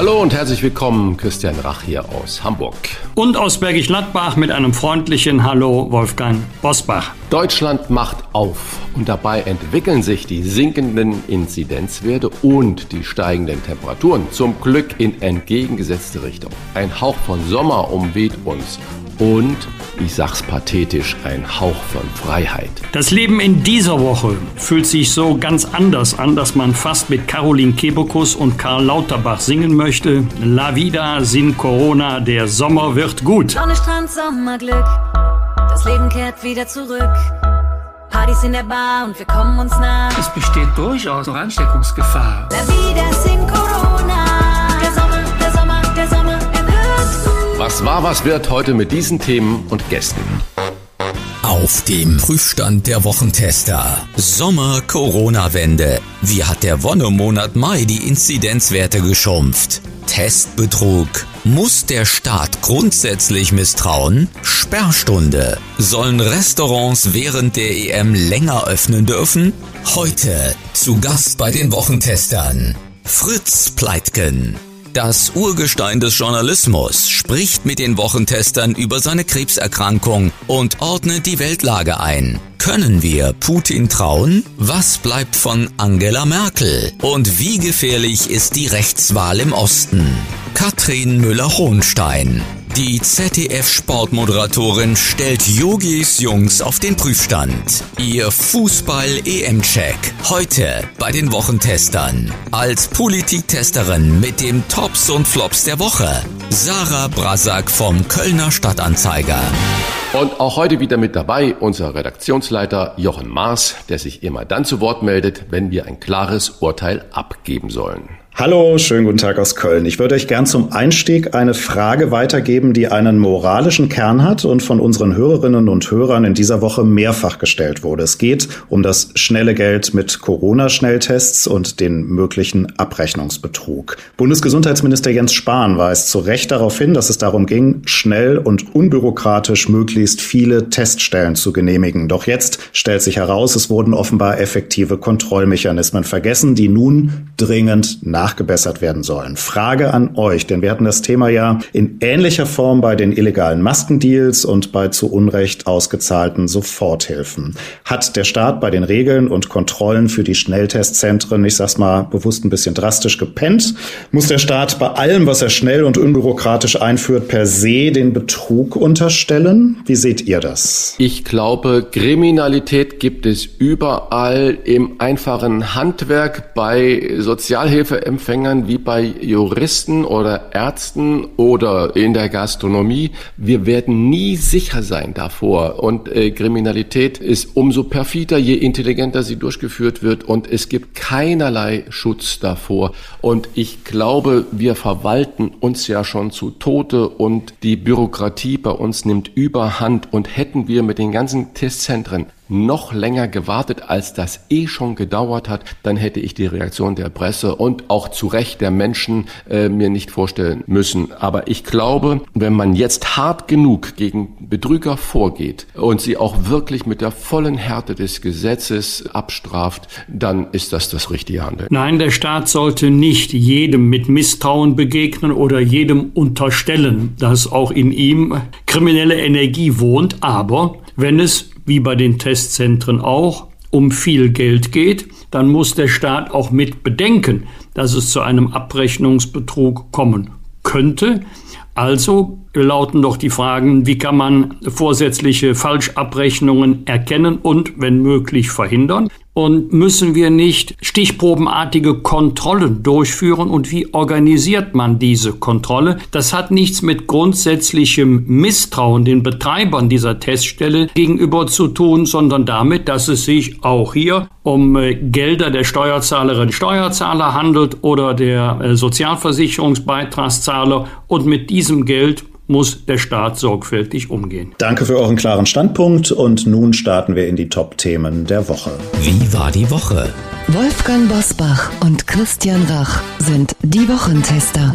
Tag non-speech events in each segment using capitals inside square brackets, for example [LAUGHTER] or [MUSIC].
Hallo und herzlich willkommen, Christian Rach hier aus Hamburg. Und aus Bergisch Gladbach mit einem freundlichen Hallo, Wolfgang Bosbach. Deutschland macht auf und dabei entwickeln sich die sinkenden Inzidenzwerte und die steigenden Temperaturen zum Glück in entgegengesetzte Richtung. Ein Hauch von Sommer umweht uns und, ich sag's pathetisch, ein Hauch von Freiheit. Das Leben in dieser Woche fühlt sich so ganz anders an, dass man fast mit Caroline Kebekus und Karl Lauterbach singen möchte. La vida sin Corona, der Sommer wird gut. Sonne, Strand, Sommerglück, das Leben kehrt wieder zurück. Partys in der Bar und wir kommen uns nah. Es besteht durchaus noch Ansteckungsgefahr. La vida sin Corona, Was war, was wird heute mit diesen Themen und Gästen? Auf dem Prüfstand der Wochentester. Sommer-Corona-Wende. Wie hat der Wonnemonat Mai die Inzidenzwerte geschrumpft? Testbetrug. Muss der Staat grundsätzlich misstrauen? Sperrstunde. Sollen Restaurants während der EM länger öffnen dürfen? Heute zu Gast bei den Wochentestern. Fritz Pleitgen. Das Urgestein des Journalismus spricht mit den Wochentestern über seine Krebserkrankung und ordnet die Weltlage ein. Können wir Putin trauen? Was bleibt von Angela Merkel? Und wie gefährlich ist die Rechtswahl im Osten? Katrin Müller-Hohenstein. Die ZDF-Sportmoderatorin stellt Yogis Jungs auf den Prüfstand. Ihr Fußball-EM-Check. Heute bei den Wochentestern. Als Politiktesterin mit dem Tops und Flops der Woche. Sarah Brasak vom Kölner Stadtanzeiger. Und auch heute wieder mit dabei unser Redaktionsleiter Jochen Maas, der sich immer dann zu Wort meldet, wenn wir ein klares Urteil abgeben sollen. Hallo, schönen guten Tag aus Köln. Ich würde euch gern zum Einstieg eine Frage weitergeben, die einen moralischen Kern hat und von unseren Hörerinnen und Hörern in dieser Woche mehrfach gestellt wurde. Es geht um das schnelle Geld mit Corona-Schnelltests und den möglichen Abrechnungsbetrug. Bundesgesundheitsminister Jens Spahn weist zu Recht darauf hin, dass es darum ging, schnell und unbürokratisch möglichst viele Teststellen zu genehmigen. Doch jetzt stellt sich heraus, es wurden offenbar effektive Kontrollmechanismen vergessen, die nun dringend nachgebessert werden sollen. Frage an euch, denn wir hatten das Thema ja in ähnlicher Form bei den illegalen Maskendeals und bei zu Unrecht ausgezahlten Soforthilfen. Hat der Staat bei den Regeln und Kontrollen für die Schnelltestzentren, ich sag's mal bewusst ein bisschen drastisch gepennt? Muss der Staat bei allem, was er schnell und unbürokratisch einführt, per se den Betrug unterstellen? Wie seht ihr das? Ich glaube, Kriminalität gibt es überall im einfachen Handwerk, bei Sozialhilfeempfängern wie bei Juristen oder Ärzten oder in der Gastronomie. Wir werden nie sicher sein davor. Und äh, Kriminalität ist umso perfider, je intelligenter sie durchgeführt wird. Und es gibt keinerlei Schutz davor. Und ich glaube, wir verwalten uns ja schon zu Tode und die Bürokratie bei uns nimmt überhand. Und hätten wir mit den ganzen Testzentren noch länger gewartet, als das eh schon gedauert hat, dann hätte ich die Reaktion der Presse und auch zu Recht der Menschen äh, mir nicht vorstellen müssen. Aber ich glaube, wenn man jetzt hart genug gegen Betrüger vorgeht und sie auch wirklich mit der vollen Härte des Gesetzes abstraft, dann ist das das richtige Handeln. Nein, der Staat sollte nicht jedem mit Misstrauen begegnen oder jedem unterstellen, dass auch in ihm kriminelle Energie wohnt. Aber wenn es wie bei den Testzentren auch, um viel Geld geht, dann muss der Staat auch mit bedenken, dass es zu einem Abrechnungsbetrug kommen könnte. Also lauten doch die Fragen, wie kann man vorsätzliche Falschabrechnungen erkennen und, wenn möglich, verhindern? Und müssen wir nicht stichprobenartige Kontrollen durchführen? Und wie organisiert man diese Kontrolle? Das hat nichts mit grundsätzlichem Misstrauen den Betreibern dieser Teststelle gegenüber zu tun, sondern damit, dass es sich auch hier um äh, Gelder der Steuerzahlerinnen Steuerzahler handelt oder der äh, Sozialversicherungsbeitragszahler. Und mit diesem Geld muss der Staat sorgfältig umgehen. Danke für euren klaren Standpunkt und nun starten wir in die Top-Themen der Woche. Wie war die Woche? Wolfgang Bosbach und Christian Rach sind die Wochentester.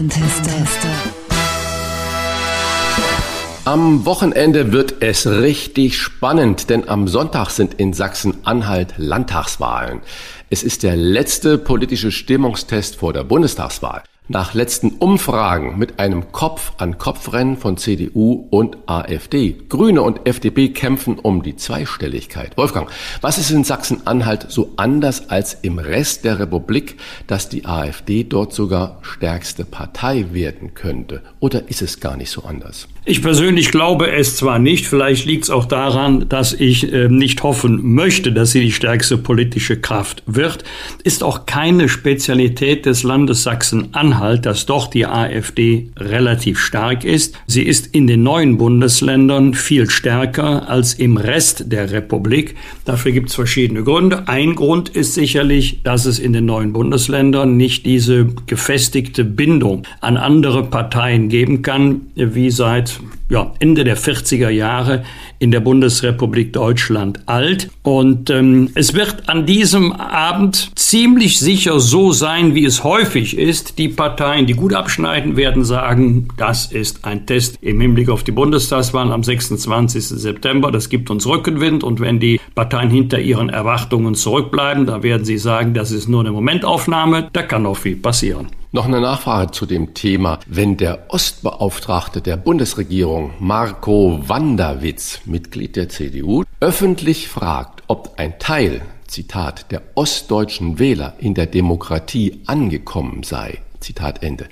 Am Wochenende wird es richtig spannend, denn am Sonntag sind in Sachsen-Anhalt Landtagswahlen. Es ist der letzte politische Stimmungstest vor der Bundestagswahl. Nach letzten Umfragen mit einem Kopf-an-Kopf-Rennen von CDU und AfD. Grüne und FDP kämpfen um die Zweistelligkeit. Wolfgang, was ist in Sachsen-Anhalt so anders als im Rest der Republik, dass die AfD dort sogar stärkste Partei werden könnte? Oder ist es gar nicht so anders? Ich persönlich glaube es zwar nicht, vielleicht liegt es auch daran, dass ich äh, nicht hoffen möchte, dass sie die stärkste politische Kraft wird, ist auch keine Spezialität des Landes Sachsen-Anhalt, dass doch die AfD relativ stark ist. Sie ist in den neuen Bundesländern viel stärker als im Rest der Republik. Dafür gibt es verschiedene Gründe. Ein Grund ist sicherlich, dass es in den neuen Bundesländern nicht diese gefestigte Bindung an andere Parteien geben kann, wie seit ja, Ende der 40er Jahre in der Bundesrepublik Deutschland alt. Und ähm, es wird an diesem Abend ziemlich sicher so sein, wie es häufig ist. Die Parteien, die gut abschneiden, werden sagen, das ist ein Test im Hinblick auf die Bundestagswahl am 26. September. Das gibt uns Rückenwind. Und wenn die Parteien hinter ihren Erwartungen zurückbleiben, dann werden sie sagen, das ist nur eine Momentaufnahme. Da kann noch viel passieren. Noch eine Nachfrage zu dem Thema. Wenn der Ostbeauftragte der Bundesregierung, Marco Wanderwitz, Mitglied der CDU, öffentlich fragt, ob ein Teil, Zitat, der ostdeutschen Wähler in der Demokratie angekommen sei, Zitat Ende.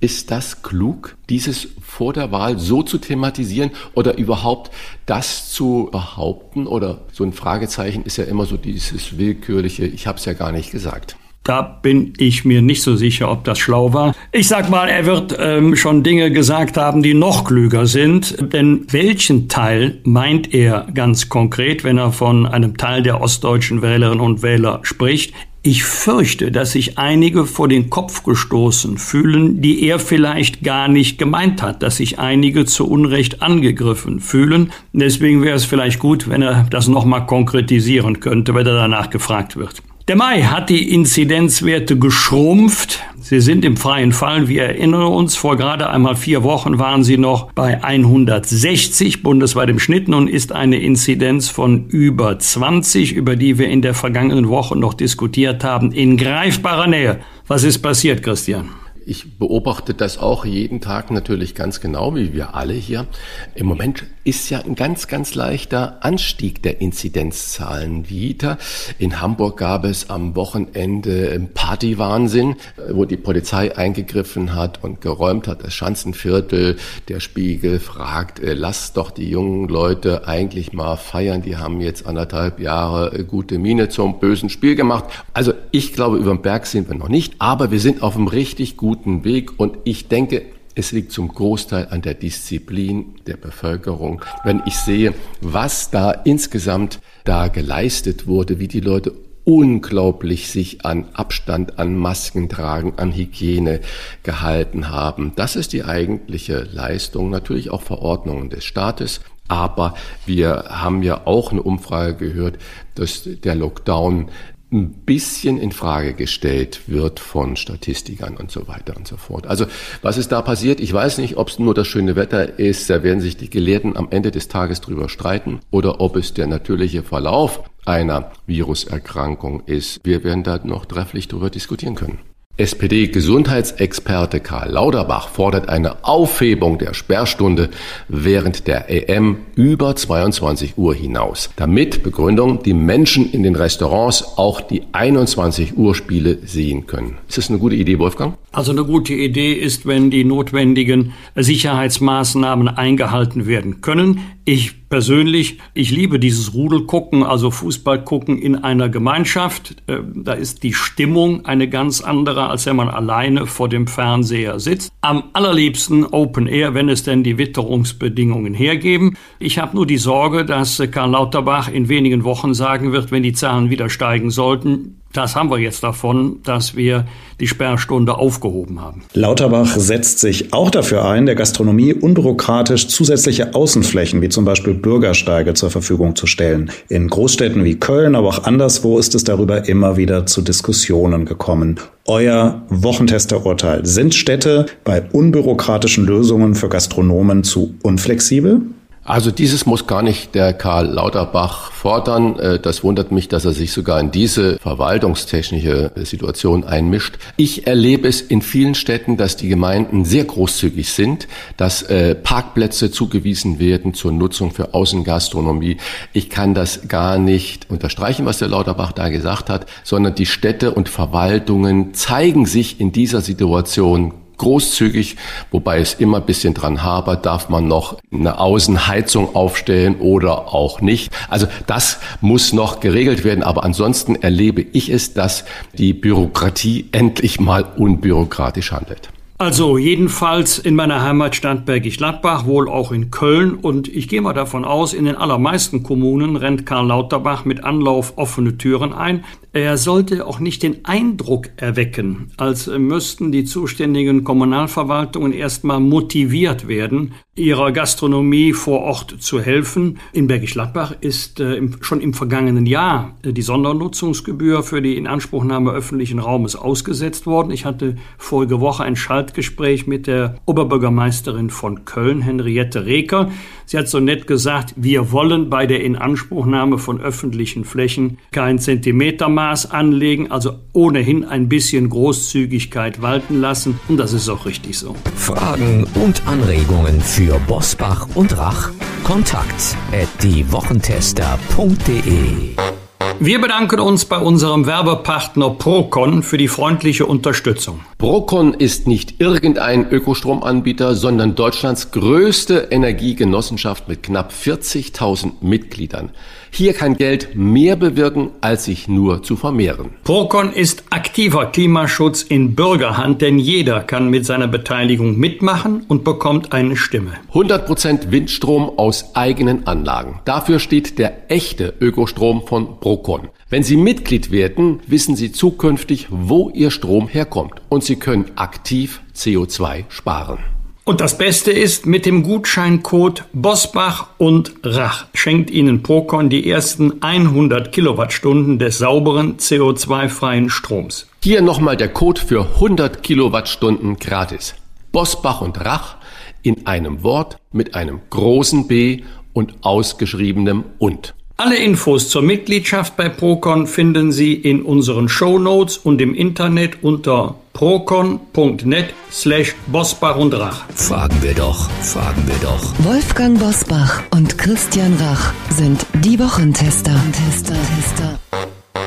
Ist das klug, dieses vor der Wahl so zu thematisieren oder überhaupt das zu behaupten? Oder so ein Fragezeichen ist ja immer so dieses willkürliche, ich habe es ja gar nicht gesagt. Da bin ich mir nicht so sicher, ob das schlau war. Ich sag mal, er wird ähm, schon Dinge gesagt haben, die noch klüger sind. Denn welchen Teil meint er ganz konkret, wenn er von einem Teil der ostdeutschen Wählerinnen und Wähler spricht? Ich fürchte, dass sich einige vor den Kopf gestoßen fühlen, die er vielleicht gar nicht gemeint hat, dass sich einige zu Unrecht angegriffen fühlen. Deswegen wäre es vielleicht gut, wenn er das nochmal konkretisieren könnte, wenn er danach gefragt wird. Der Mai hat die Inzidenzwerte geschrumpft. Sie sind im freien Fall. Wir erinnern uns, vor gerade einmal vier Wochen waren sie noch bei 160 bundesweit im Schnitt. Nun ist eine Inzidenz von über 20, über die wir in der vergangenen Woche noch diskutiert haben, in greifbarer Nähe. Was ist passiert, Christian? Ich beobachte das auch jeden Tag natürlich ganz genau, wie wir alle hier. Im Moment ist ja ein ganz, ganz leichter Anstieg der Inzidenzzahlen wieder. In Hamburg gab es am Wochenende Partywahnsinn, wo die Polizei eingegriffen hat und geräumt hat. Das Schanzenviertel, der Spiegel fragt, äh, lass doch die jungen Leute eigentlich mal feiern. Die haben jetzt anderthalb Jahre äh, gute Miene zum bösen Spiel gemacht. Also ich glaube, über den Berg sind wir noch nicht, aber wir sind auf einem richtig guten Weg und ich denke, es liegt zum Großteil an der Disziplin der Bevölkerung. Wenn ich sehe, was da insgesamt da geleistet wurde, wie die Leute unglaublich sich an Abstand, an Masken tragen, an Hygiene gehalten haben. Das ist die eigentliche Leistung, natürlich auch Verordnungen des Staates. Aber wir haben ja auch eine Umfrage gehört, dass der Lockdown ein bisschen in Frage gestellt wird von Statistikern und so weiter und so fort. Also was ist da passiert? Ich weiß nicht, ob es nur das schöne Wetter ist, da werden sich die Gelehrten am Ende des Tages drüber streiten, oder ob es der natürliche Verlauf einer Viruserkrankung ist. Wir werden da noch trefflich drüber diskutieren können. SPD-Gesundheitsexperte Karl Lauterbach fordert eine Aufhebung der Sperrstunde während der EM über 22 Uhr hinaus. Damit Begründung, die Menschen in den Restaurants auch die 21 Uhr Spiele sehen können. Ist das eine gute Idee, Wolfgang? Also eine gute Idee ist, wenn die notwendigen Sicherheitsmaßnahmen eingehalten werden können. Ich persönlich, ich liebe dieses Rudelgucken, also Fußball gucken in einer Gemeinschaft. Äh, da ist die Stimmung eine ganz andere, als wenn man alleine vor dem Fernseher sitzt. Am allerliebsten Open Air, wenn es denn die Witterungsbedingungen hergeben. Ich habe nur die Sorge, dass Karl Lauterbach in wenigen Wochen sagen wird, wenn die Zahlen wieder steigen sollten, Das haben wir jetzt davon, dass wir die Sperrstunde aufgehoben haben. Lauterbach setzt sich auch dafür ein, der Gastronomie unbürokratisch zusätzliche Außenflächen wie zum Beispiel Bürgersteige zur Verfügung zu stellen. In Großstädten wie Köln, aber auch anderswo ist es darüber immer wieder zu Diskussionen gekommen. Euer Wochentesterurteil. Sind Städte bei unbürokratischen Lösungen für Gastronomen zu unflexibel? Also dieses muss gar nicht der Karl Lauterbach fordern. Äh, das wundert mich, dass er sich sogar in diese verwaltungstechnische Situation einmischt. Ich erlebe es in vielen Städten, dass die Gemeinden sehr großzügig sind, dass äh, Parkplätze zugewiesen werden zur Nutzung für Außengastronomie. Ich kann das gar nicht unterstreichen, was der Lauterbach da gesagt hat, sondern die Städte und Verwaltungen zeigen sich in dieser Situation großzügig, wobei es immer ein bisschen dran habert, darf man noch eine Außenheizung aufstellen oder auch nicht. Also das muss noch geregelt werden, aber ansonsten erlebe ich es, dass die Bürokratie endlich mal unbürokratisch handelt. Also jedenfalls in meiner Heimatstadt Bergisch Gladbach, wohl auch in Köln und ich gehe mal davon aus, in den allermeisten Kommunen rennt Karl Lauterbach mit Anlauf offene Türen ein. Er sollte auch nicht den Eindruck erwecken, als müssten die zuständigen Kommunalverwaltungen erstmal motiviert werden, ihrer Gastronomie vor Ort zu helfen. In Bergisch Gladbach ist äh, im, schon im vergangenen Jahr äh, die Sondernutzungsgebühr für die Inanspruchnahme öffentlichen Raumes ausgesetzt worden. Ich hatte vorige Woche ein Schaltgespräch mit der Oberbürgermeisterin von Köln, Henriette Reker. Sie hat so nett gesagt, wir wollen bei der Inanspruchnahme von öffentlichen Flächen kein Zentimetermaß anlegen, also ohnehin ein bisschen Großzügigkeit walten lassen. Und das ist auch richtig so. Fragen und Anregungen für Bosbach und Rach? Kontakt at diewochentester.de wir bedanken uns bei unserem Werbepartner Procon für die freundliche Unterstützung. Procon ist nicht irgendein Ökostromanbieter, sondern Deutschlands größte Energiegenossenschaft mit knapp 40.000 Mitgliedern. Hier kann Geld mehr bewirken, als sich nur zu vermehren. Procon ist aktiver Klimaschutz in Bürgerhand, denn jeder kann mit seiner Beteiligung mitmachen und bekommt eine Stimme. 100% Windstrom aus eigenen Anlagen. Dafür steht der echte Ökostrom von Procon. Wenn Sie Mitglied werden, wissen Sie zukünftig, wo Ihr Strom herkommt und Sie können aktiv CO2 sparen. Und das Beste ist, mit dem Gutscheincode Bosbach und Rach schenkt Ihnen Procon die ersten 100 Kilowattstunden des sauberen CO2-freien Stroms. Hier nochmal der Code für 100 Kilowattstunden gratis. Bosbach und Rach in einem Wort mit einem großen B und ausgeschriebenem und. Alle Infos zur Mitgliedschaft bei Procon finden Sie in unseren Show Notes und im Internet unter procon.net slash Bosbach und Rach. Fragen wir doch, fragen wir doch. Wolfgang Bosbach und Christian Rach sind die Wochentester. Tester, Tester.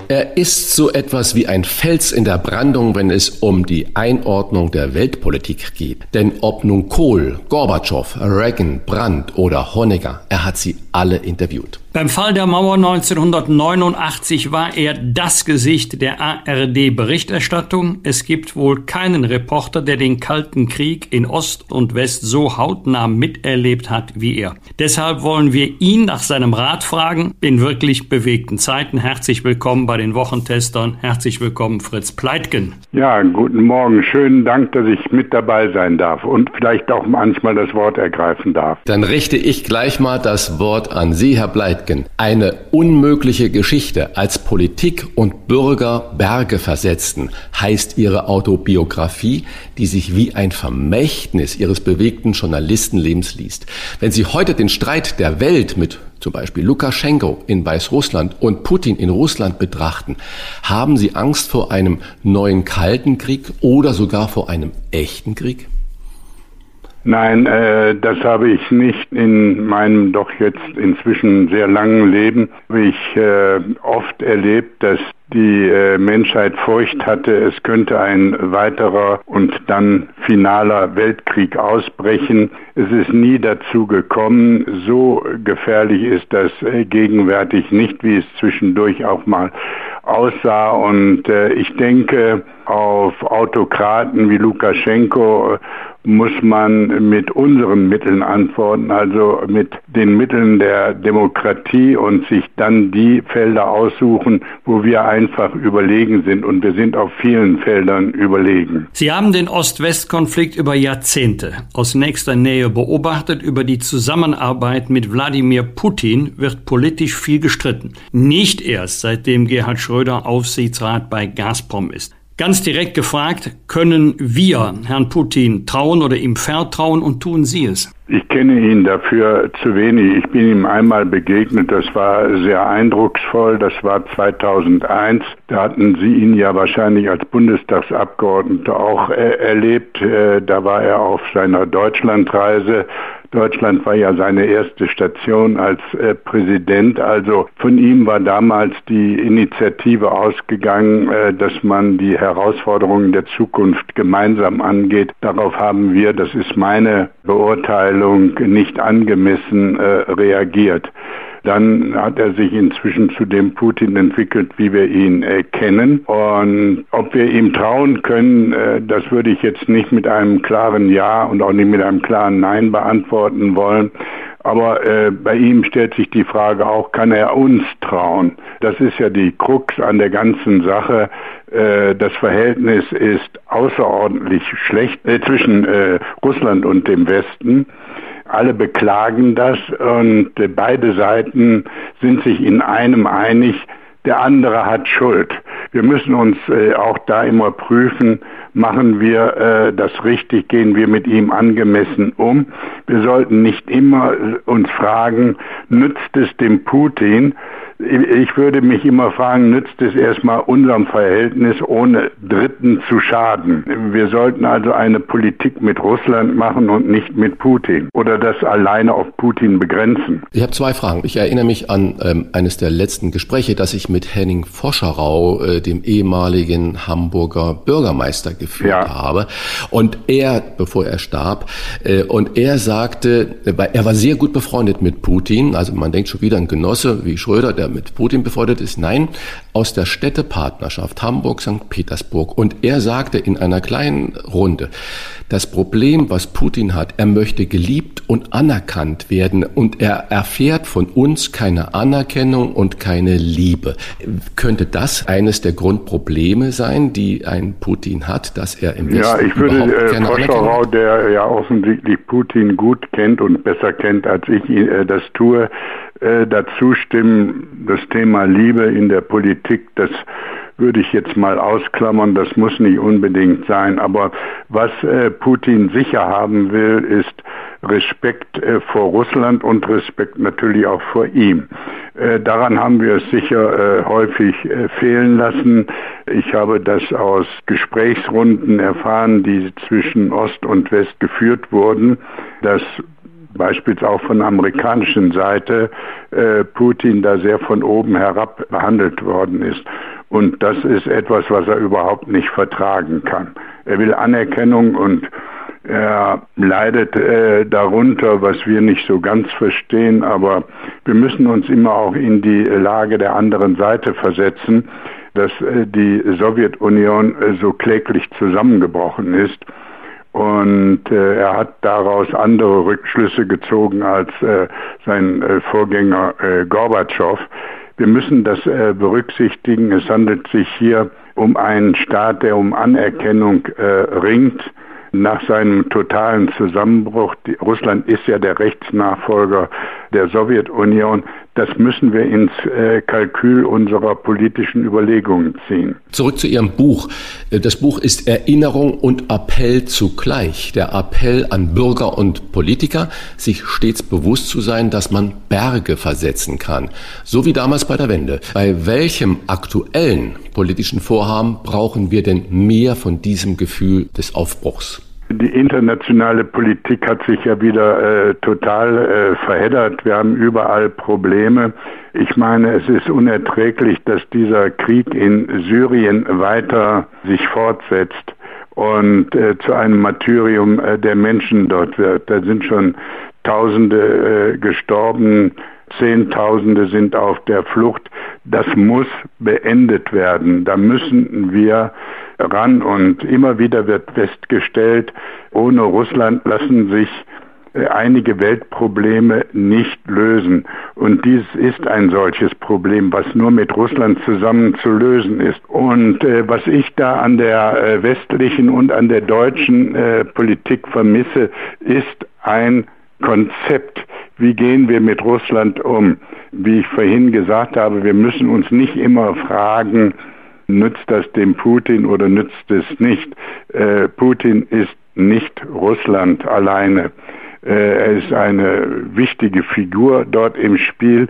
Er ist so etwas wie ein Fels in der Brandung, wenn es um die Einordnung der Weltpolitik geht. Denn ob nun Kohl, Gorbatschow, Reagan, Brandt oder Honecker, er hat sie alle interviewt. Beim Fall der Mauer 1989 war er das Gesicht der ARD-Berichterstattung. Es gibt wohl keinen Reporter, der den Kalten Krieg in Ost und West so hautnah miterlebt hat wie er. Deshalb wollen wir ihn nach seinem Rat fragen in wirklich bewegten Zeiten. Herzlich willkommen bei den Wochentestern. Herzlich willkommen, Fritz Pleitgen. Ja, guten Morgen. Schönen Dank, dass ich mit dabei sein darf und vielleicht auch manchmal das Wort ergreifen darf. Dann richte ich gleich mal das Wort an Sie, Herr Pleitgen. Eine unmögliche Geschichte als Politik und Bürger Berge versetzten, heißt ihre Autobiografie, die sich wie ein Vermächtnis ihres bewegten Journalistenlebens liest. Wenn Sie heute den Streit der Welt mit zum Beispiel Lukaschenko in Weißrussland und Putin in Russland betrachten, haben Sie Angst vor einem neuen Kalten Krieg oder sogar vor einem echten Krieg? Nein, äh, das habe ich nicht in meinem doch jetzt inzwischen sehr langen Leben. Ich äh, oft erlebt, dass die äh, Menschheit Furcht hatte, es könnte ein weiterer und dann finaler Weltkrieg ausbrechen. Es ist nie dazu gekommen. So gefährlich ist das äh, gegenwärtig nicht, wie es zwischendurch auch mal aussah. Und äh, ich denke auf Autokraten wie Lukaschenko muss man mit unseren Mitteln antworten, also mit den Mitteln der Demokratie und sich dann die Felder aussuchen, wo wir einfach überlegen sind. Und wir sind auf vielen Feldern überlegen. Sie haben den Ost-West-Konflikt über Jahrzehnte aus nächster Nähe beobachtet. Über die Zusammenarbeit mit Wladimir Putin wird politisch viel gestritten. Nicht erst seitdem Gerhard Schröder Aufsichtsrat bei Gazprom ist. Ganz direkt gefragt, können wir Herrn Putin trauen oder ihm vertrauen und tun Sie es? Ich kenne ihn dafür zu wenig. Ich bin ihm einmal begegnet, das war sehr eindrucksvoll, das war 2001. Da hatten Sie ihn ja wahrscheinlich als Bundestagsabgeordneter auch äh, erlebt. Äh, da war er auf seiner Deutschlandreise Deutschland war ja seine erste Station als äh, Präsident. Also von ihm war damals die Initiative ausgegangen, äh, dass man die Herausforderungen der Zukunft gemeinsam angeht. Darauf haben wir, das ist meine Beurteilung, nicht angemessen äh, reagiert. Dann hat er sich inzwischen zu dem Putin entwickelt, wie wir ihn äh, kennen. Und ob wir ihm trauen können, äh, das würde ich jetzt nicht mit einem klaren Ja und auch nicht mit einem klaren Nein beantworten wollen. Aber äh, bei ihm stellt sich die Frage auch, kann er uns trauen? Das ist ja die Krux an der ganzen Sache. Äh, das Verhältnis ist außerordentlich schlecht äh, zwischen äh, Russland und dem Westen. Alle beklagen das und beide Seiten sind sich in einem einig, der andere hat Schuld. Wir müssen uns äh, auch da immer prüfen, machen wir äh, das richtig, gehen wir mit ihm angemessen um. Wir sollten nicht immer uns fragen, nützt es dem Putin, ich würde mich immer fragen, nützt es erstmal unserem Verhältnis, ohne Dritten zu schaden? Wir sollten also eine Politik mit Russland machen und nicht mit Putin oder das alleine auf Putin begrenzen. Ich habe zwei Fragen. Ich erinnere mich an ähm, eines der letzten Gespräche, das ich mit Henning Foscherau, äh, dem ehemaligen Hamburger Bürgermeister, geführt ja. habe. Und er, bevor er starb, äh, und er sagte, er war sehr gut befreundet mit Putin, also man denkt schon wieder ein Genosse wie Schröder, der mit Putin befreundet ist. Nein, aus der Städtepartnerschaft Hamburg-St. Petersburg. Und er sagte in einer kleinen Runde, das Problem, was Putin hat, er möchte geliebt und anerkannt werden und er erfährt von uns keine Anerkennung und keine Liebe. Könnte das eines der Grundprobleme sein, die ein Putin hat, dass er im Westen Ja, ich würde äh, Foscherau, der ja offensichtlich Putin gut kennt und besser kennt, als ich äh, das tue, äh, dazu stimmen, das Thema Liebe in der Politik, das würde ich jetzt mal ausklammern, das muss nicht unbedingt sein. Aber was äh, Putin sicher haben will, ist Respekt äh, vor Russland und Respekt natürlich auch vor ihm. Äh, daran haben wir es sicher äh, häufig äh, fehlen lassen. Ich habe das aus Gesprächsrunden erfahren, die zwischen Ost und West geführt wurden, dass beispielsweise auch von der amerikanischen Seite äh, Putin da sehr von oben herab behandelt worden ist. Und das ist etwas, was er überhaupt nicht vertragen kann. Er will Anerkennung und er leidet äh, darunter, was wir nicht so ganz verstehen, aber wir müssen uns immer auch in die Lage der anderen Seite versetzen, dass äh, die Sowjetunion äh, so kläglich zusammengebrochen ist und äh, er hat daraus andere Rückschlüsse gezogen als äh, sein äh, Vorgänger äh, Gorbatschow. Wir müssen das äh, berücksichtigen. Es handelt sich hier um einen Staat, der um Anerkennung äh, ringt nach seinem totalen Zusammenbruch. Die, Russland ist ja der Rechtsnachfolger der Sowjetunion. Das müssen wir ins äh, Kalkül unserer politischen Überlegungen ziehen. Zurück zu Ihrem Buch. Äh, das Buch ist Erinnerung und Appell zugleich. Der Appell an Bürger und Politiker, sich stets bewusst zu sein, dass man Berge versetzen kann. So wie damals bei der Wende. Bei welchem aktuellen politischen Vorhaben brauchen wir denn mehr von diesem Gefühl des Aufbruchs? Die internationale Politik hat sich ja wieder äh, total äh, verheddert. Wir haben überall Probleme. Ich meine, es ist unerträglich, dass dieser Krieg in Syrien weiter sich fortsetzt und äh, zu einem Martyrium äh, der Menschen dort wird. Da sind schon Tausende äh, gestorben. Zehntausende sind auf der Flucht. Das muss beendet werden. Da müssen wir ran. Und immer wieder wird festgestellt, ohne Russland lassen sich äh, einige Weltprobleme nicht lösen. Und dies ist ein solches Problem, was nur mit Russland zusammen zu lösen ist. Und äh, was ich da an der äh, westlichen und an der deutschen äh, Politik vermisse, ist ein Konzept. Wie gehen wir mit Russland um? Wie ich vorhin gesagt habe, wir müssen uns nicht immer fragen, nützt das dem Putin oder nützt es nicht? Äh, Putin ist nicht Russland alleine. Äh, er ist eine wichtige Figur dort im Spiel,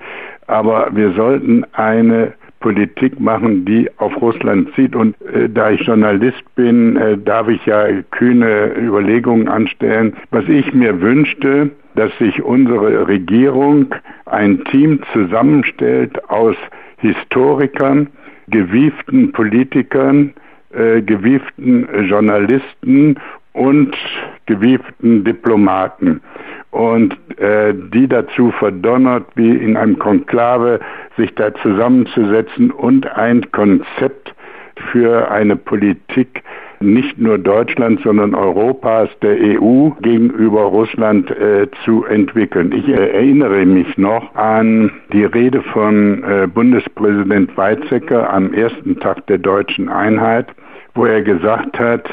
aber wir sollten eine Politik machen, die auf Russland zieht. Und äh, da ich Journalist bin, äh, darf ich ja kühne Überlegungen anstellen. Was ich mir wünschte, dass sich unsere Regierung ein Team zusammenstellt aus Historikern, gewieften Politikern, äh, gewieften Journalisten und gewieften Diplomaten. Und äh, die dazu verdonnert, wie in einem Konklave sich da zusammenzusetzen und ein Konzept für eine Politik nicht nur Deutschlands, sondern Europas, der EU gegenüber Russland äh, zu entwickeln. Ich äh, erinnere mich noch an die Rede von äh, Bundespräsident Weizsäcker am ersten Tag der deutschen Einheit, wo er gesagt hat,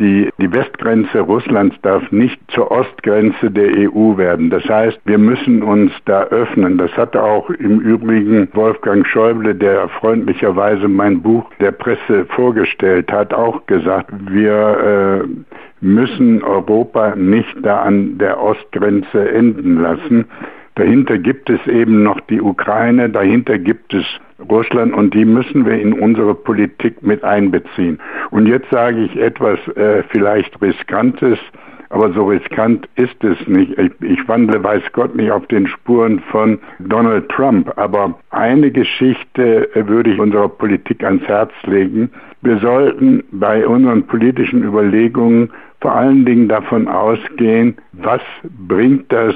die, die Westgrenze Russlands darf nicht zur Ostgrenze der EU werden. Das heißt, wir müssen uns da öffnen. Das hat auch im Übrigen Wolfgang Schäuble, der freundlicherweise mein Buch der Presse vorgestellt hat, auch gesagt. Wir äh, müssen Europa nicht da an der Ostgrenze enden lassen. Dahinter gibt es eben noch die Ukraine, dahinter gibt es Russland und die müssen wir in unsere Politik mit einbeziehen. Und jetzt sage ich etwas äh, vielleicht riskantes, aber so riskant ist es nicht. Ich, ich, wandle, weiß Gott, nicht auf den Spuren von Donald Trump, aber eine Geschichte äh, würde ich unserer Politik ans Herz legen. Wir sollten bei unseren politischen Überlegungen vor allen Dingen davon ausgehen, was bringt das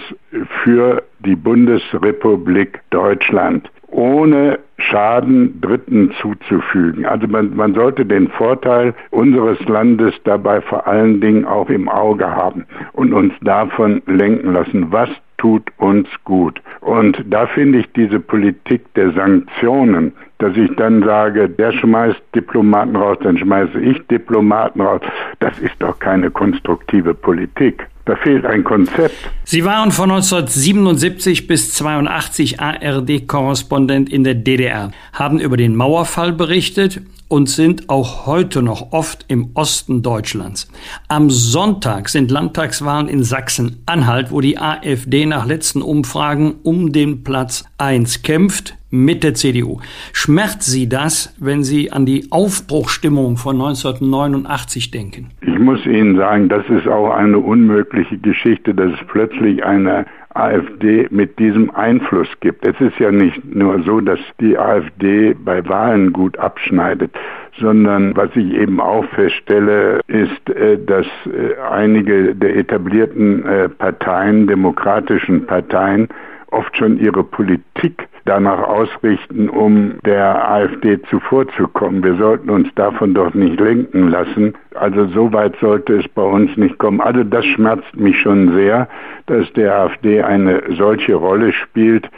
für die Bundesrepublik Deutschland, ohne Schaden Dritten zuzufügen. Also man, man sollte den Vorteil unseres Landes dabei vor allen Dingen auch im Auge haben und uns davon lenken lassen, was tut uns gut. Und da finde ich diese Politik der Sanktionen, dass ich dann sage, der schmeißt Diplomaten raus, dann schmeiße ich Diplomaten raus, das ist doch keine konstruktive Politik. Da fehlt ein Konzept. Sie waren von 1977 bis 82 ARD-Korrespondent in der DDR, haben über den Mauerfall berichtet und sind auch heute noch oft im Osten Deutschlands. Am Sonntag sind Landtagswahlen in Sachsen-Anhalt, wo die AfD nach letzten Umfragen um den Platz 1 kämpft mit der CDU. Schmerzt Sie das, wenn Sie an die Aufbruchstimmung von 1989 denken? Ich muss Ihnen sagen, das ist auch eine unmögliche Geschichte, dass es plötzlich eine AfD mit diesem Einfluss gibt. Es ist ja nicht nur so, dass die AfD bei Wahlen gut abschneidet, sondern was ich eben auch feststelle, ist, äh, dass äh, einige der etablierten äh, Parteien, demokratischen Parteien, oft schon ihre Politik danach ausrichten, um der AfD zuvorzukommen. Wir sollten uns davon doch nicht lenken lassen. Also so weit sollte es bei uns nicht kommen. Also das schmerzt mich schon sehr, dass der AfD eine solche Rolle spielt.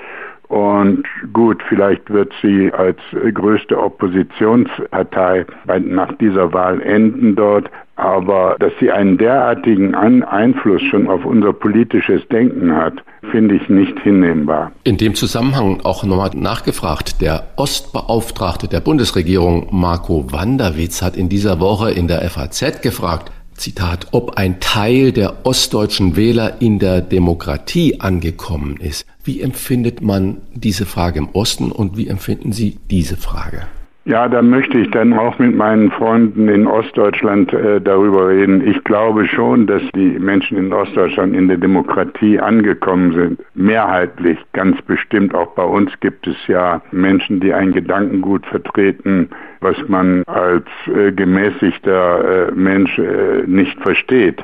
Und gut, vielleicht wird sie als größte Oppositionspartei nach dieser Wahl enden dort. Aber dass sie einen derartigen Einfluss schon auf unser politisches Denken hat, finde ich nicht hinnehmbar. In dem Zusammenhang auch nochmal nachgefragt. Der Ostbeauftragte der Bundesregierung, Marco Wanderwitz, hat in dieser Woche in der FAZ gefragt, Zitat, ob ein Teil der ostdeutschen Wähler in der Demokratie angekommen ist. Wie empfindet man diese Frage im Osten und wie empfinden Sie diese Frage? Ja, da möchte ich dann auch mit meinen Freunden in Ostdeutschland äh, darüber reden. Ich glaube schon, dass die Menschen in Ostdeutschland in der Demokratie angekommen sind. Mehrheitlich, ganz bestimmt. Auch bei uns gibt es ja Menschen, die ein Gedankengut vertreten, was man als äh, gemäßigter äh, Mensch äh, nicht versteht.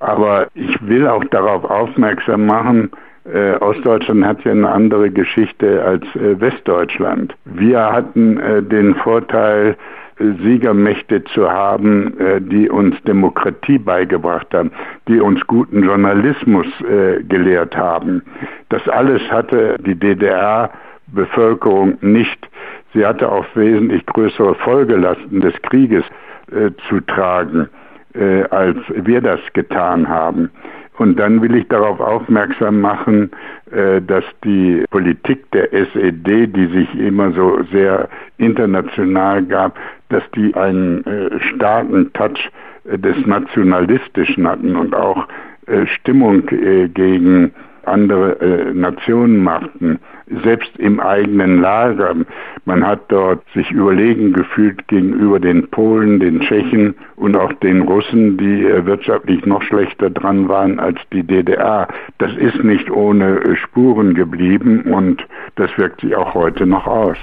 Aber ich will auch darauf aufmerksam machen, Äh, Ostdeutschland hat ja eine andere Geschichte als äh, Westdeutschland. Wir hatten äh, den Vorteil, Siegermächte zu haben, äh, die uns Demokratie beigebracht haben, die uns guten Journalismus äh, gelehrt haben. Das alles hatte die DDR-Bevölkerung nicht. Sie hatte auch wesentlich größere Folgelasten des Krieges äh, zu tragen, als wir das getan haben. Und dann will ich darauf aufmerksam machen, äh, dass die Politik der SED, die sich immer so sehr international gab, dass die einen äh, starken Touch äh, des Nationalistischen hatten und auch Stimmung gegen andere äh, Nationen machten, selbst im eigenen Lager. Man hat dort sich überlegen gefühlt gegenüber den Polen, den Tschechen und auch den Russen, die äh, wirtschaftlich noch schlechter dran waren als die DDR. Das ist nicht ohne äh, Spuren geblieben und das wirkt sich auch heute noch aus.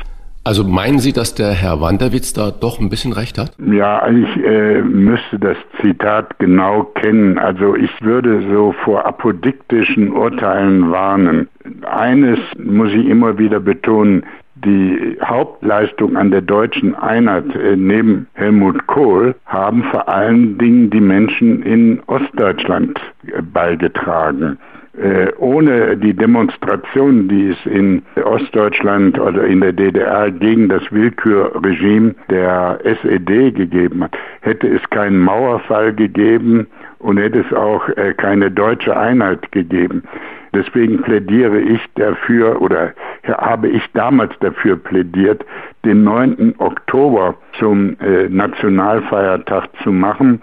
Also meinen Sie, dass der Herr Wanderwitz da doch ein bisschen recht hat? Ja, ich äh, müsste das Zitat genau kennen. Also ich würde so vor apodiktischen Urteilen warnen. Eines muss ich immer wieder betonen, die Hauptleistung an der deutschen Einheit äh, neben Helmut Kohl haben vor allen Dingen die Menschen in Ostdeutschland äh, beigetragen. Äh, ohne die Demonstrationen, die es in Ostdeutschland oder in der DDR gegen das Willkürregime der SED gegeben hat, hätte es keinen Mauerfall gegeben und hätte es auch äh, keine deutsche Einheit gegeben. Deswegen plädiere ich dafür oder habe ich damals dafür plädiert, den 9. Oktober zum äh, Nationalfeiertag zu machen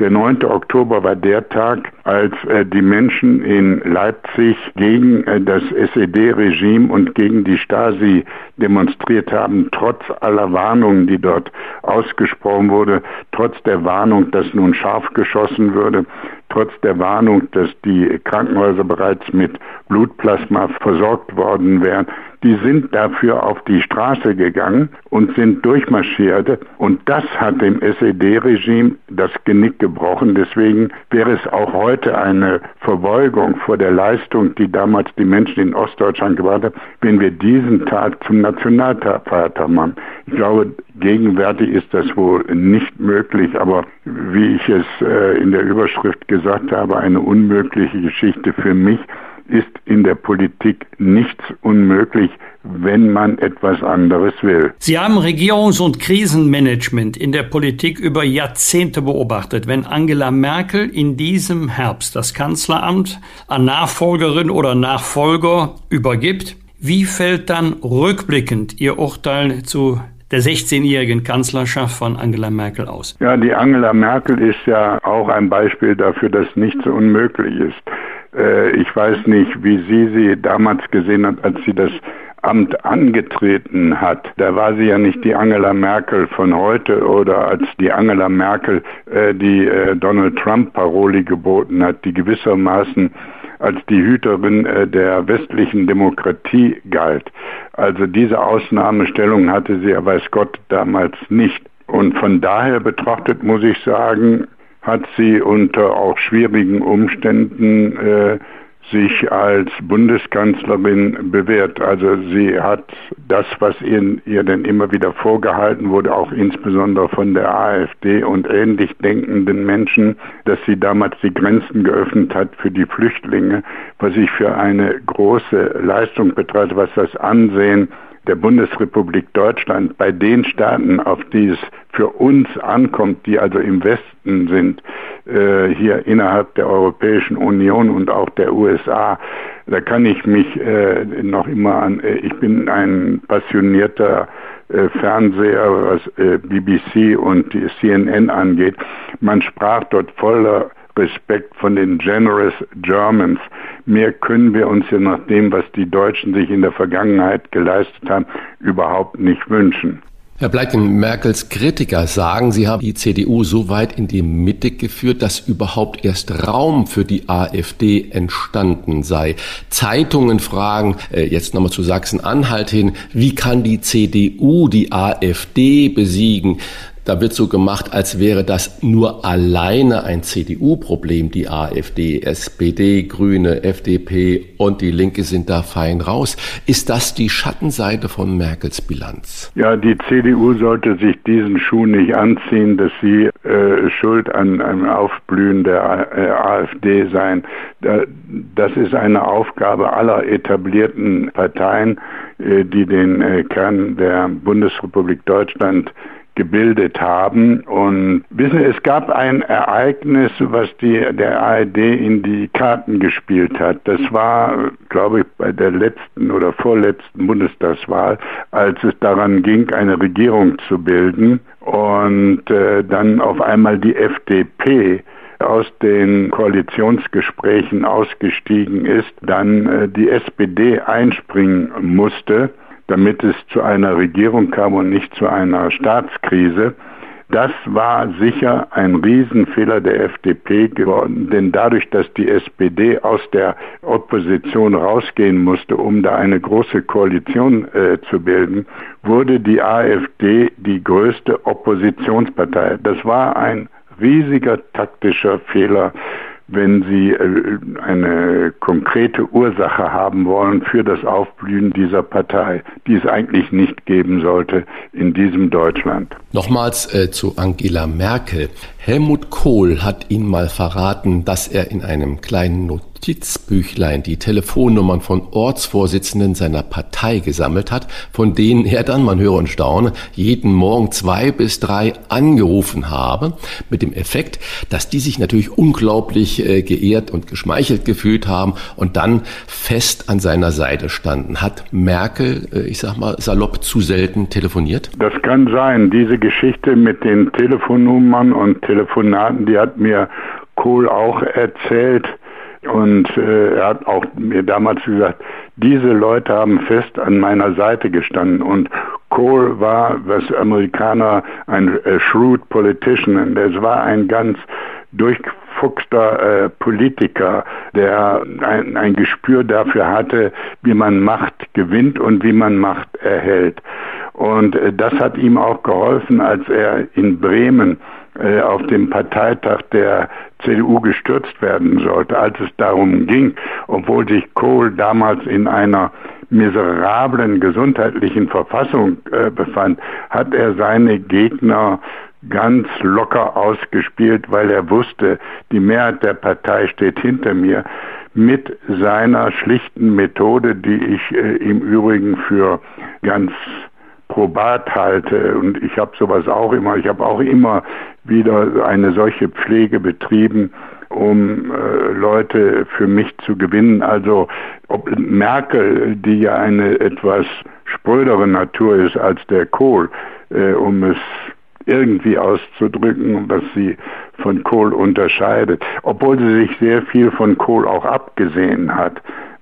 der 9. Oktober war der Tag, als äh, die Menschen in Leipzig gegen äh, das SED-Regime und gegen die Stasi demonstriert haben, trotz aller Warnungen, die dort ausgesprochen wurde, trotz der Warnung, dass nun scharf geschossen würde, trotz der Warnung, dass die Krankenhäuser bereits mit Blutplasma versorgt worden wären, die sind dafür auf die Straße gegangen und sind durchmarschiert. Und das hat dem SED-Regime das Genick gebrochen. Deswegen wäre es auch heute eine Verbeugung vor der Leistung, die damals die Menschen in Ostdeutschland gebracht haben, wenn wir diesen Tag zum Nationalfeiertag machen. Ich glaube, gegenwärtig ist das wohl nicht möglich, aber wie ich es äh, in der Überschrift gesagt habe, eine unmögliche Geschichte für mich ist in der Politik nichts unmöglich, wenn man etwas anderes will. Sie haben Regierungs- und Krisenmanagement in der Politik über Jahrzehnte beobachtet. Wenn Angela Merkel in diesem Herbst das Kanzleramt an Nachfolgerin oder Nachfolger übergibt, wie fällt dann rückblickend Ihr Urteil zu der 16-jährigen Kanzlerschaft von Angela Merkel aus? Ja, die Angela Merkel ist ja auch ein Beispiel dafür, dass nichts unmöglich ist. Äh, ich weiß nicht, wie sie sie damals gesehen hat, als sie das Amt angetreten hat, da war sie ja nicht die Angela Merkel von heute oder als die Angela Merkel äh, die äh, Donald Trump Paroli geboten hat, die gewissermaßen als die Hüterin der westlichen Demokratie galt. Also diese Ausnahmestellung hatte sie ja weiß Gott damals nicht. Und von daher betrachtet muss ich sagen, hat sie unter auch schwierigen Umständen äh, sich als Bundeskanzlerin bewährt. Also sie hat das, was ihr, ihr denn immer wieder vorgehalten wurde, auch insbesondere von der AfD und ähnlich denkenden Menschen, dass sie damals die Grenzen geöffnet hat für die Flüchtlinge, was ich für eine große Leistung betrachte, was das Ansehen der Bundesrepublik Deutschland bei den Staaten, auf die es für uns ankommt, die also im Westen sind, äh, hier innerhalb der Europäischen Union und auch der USA, da kann ich mich äh, noch immer an, äh, ich bin ein passionierter äh, Fernseher, was äh, BBC und CNN angeht. Man sprach dort voller Respekt von den Generous Germans. Mehr können wir uns ja nach dem, was die Deutschen sich in der Vergangenheit geleistet haben, überhaupt nicht wünschen. Herr Bleiken, Merkels Kritiker sagen, sie haben die CDU so weit in die Mitte geführt, dass überhaupt erst Raum für die AfD entstanden sei. Zeitungen fragen, äh, jetzt nochmal zu Sachsen-Anhalt hin, wie kann die CDU die AfD besiegen? Da wird so gemacht, als wäre das nur alleine ein CDU-Problem. Die AfD, SPD, Grüne, FDP und die Linke sind da fein raus. Ist das die Schattenseite von Merkels Bilanz? Ja, die CDU sollte sich diesen Schuh nicht anziehen, dass sie äh, schuld an einem Aufblühen der äh, AfD sein. Das ist eine Aufgabe aller etablierten Parteien, äh, die den äh, Kern der Bundesrepublik Deutschland gebildet haben. Und wissen, es gab ein Ereignis, was die, der ARD in die Karten gespielt hat. Das war, glaube ich, bei der letzten oder vorletzten Bundestagswahl, als es daran ging, eine Regierung zu bilden und äh, dann auf einmal die FDP aus den Koalitionsgesprächen ausgestiegen ist, dann äh, die SPD einspringen musste damit es zu einer Regierung kam und nicht zu einer Staatskrise. Das war sicher ein Riesenfehler der FDP geworden, denn dadurch, dass die SPD aus der Opposition rausgehen musste, um da eine große Koalition äh, zu bilden, wurde die AfD die größte Oppositionspartei. Das war ein riesiger taktischer Fehler wenn Sie äh, eine konkrete Ursache haben wollen für das Aufblühen dieser Partei, die es eigentlich nicht geben sollte in diesem Deutschland. Nochmals äh, zu Angela Merkel. Helmut Kohl hat Ihnen mal verraten, dass er in einem kleinen Not Notizbüchlein die Telefonnummern von Ortsvorsitzenden seiner Partei gesammelt hat, von denen er dann, man höre und staune, jeden Morgen zwei bis drei angerufen habe, mit dem Effekt, dass die sich natürlich unglaublich äh, geehrt und geschmeichelt gefühlt haben und dann fest an seiner Seite standen. Hat Merkel, äh, ich sag mal, salopp zu selten telefoniert? Das kann sein. Diese Geschichte mit den Telefonnummern und Telefonaten, die hat mir Kohl auch erzählt. Und äh, er hat auch mir damals gesagt, diese Leute haben fest an meiner Seite gestanden. Und Kohl war, was Amerikaner ein äh, shrewd politician, es war ein ganz durchfuchster äh, Politiker, der ein, ein Gespür dafür hatte, wie man Macht gewinnt und wie man Macht erhält. Und äh, das hat ihm auch geholfen, als er in Bremen äh, auf dem Parteitag der CDU gestürzt werden sollte, als es darum ging, obwohl sich Kohl damals in einer miserablen gesundheitlichen Verfassung äh, befand, hat er seine Gegner ganz locker ausgespielt, weil er wusste, die Mehrheit der Partei steht hinter mir mit seiner schlichten Methode, die ich äh, im Übrigen für ganz probat halte. Und ich habe sowas auch immer. Ich habe auch immer wieder eine solche Pflege betrieben, um äh, Leute für mich zu gewinnen. Also ob Merkel, die ja eine etwas sprödere Natur ist als der Kohl, äh, um es irgendwie auszudrücken, was sie von Kohl unterscheidet, obwohl sie sich sehr viel von Kohl auch abgesehen hat.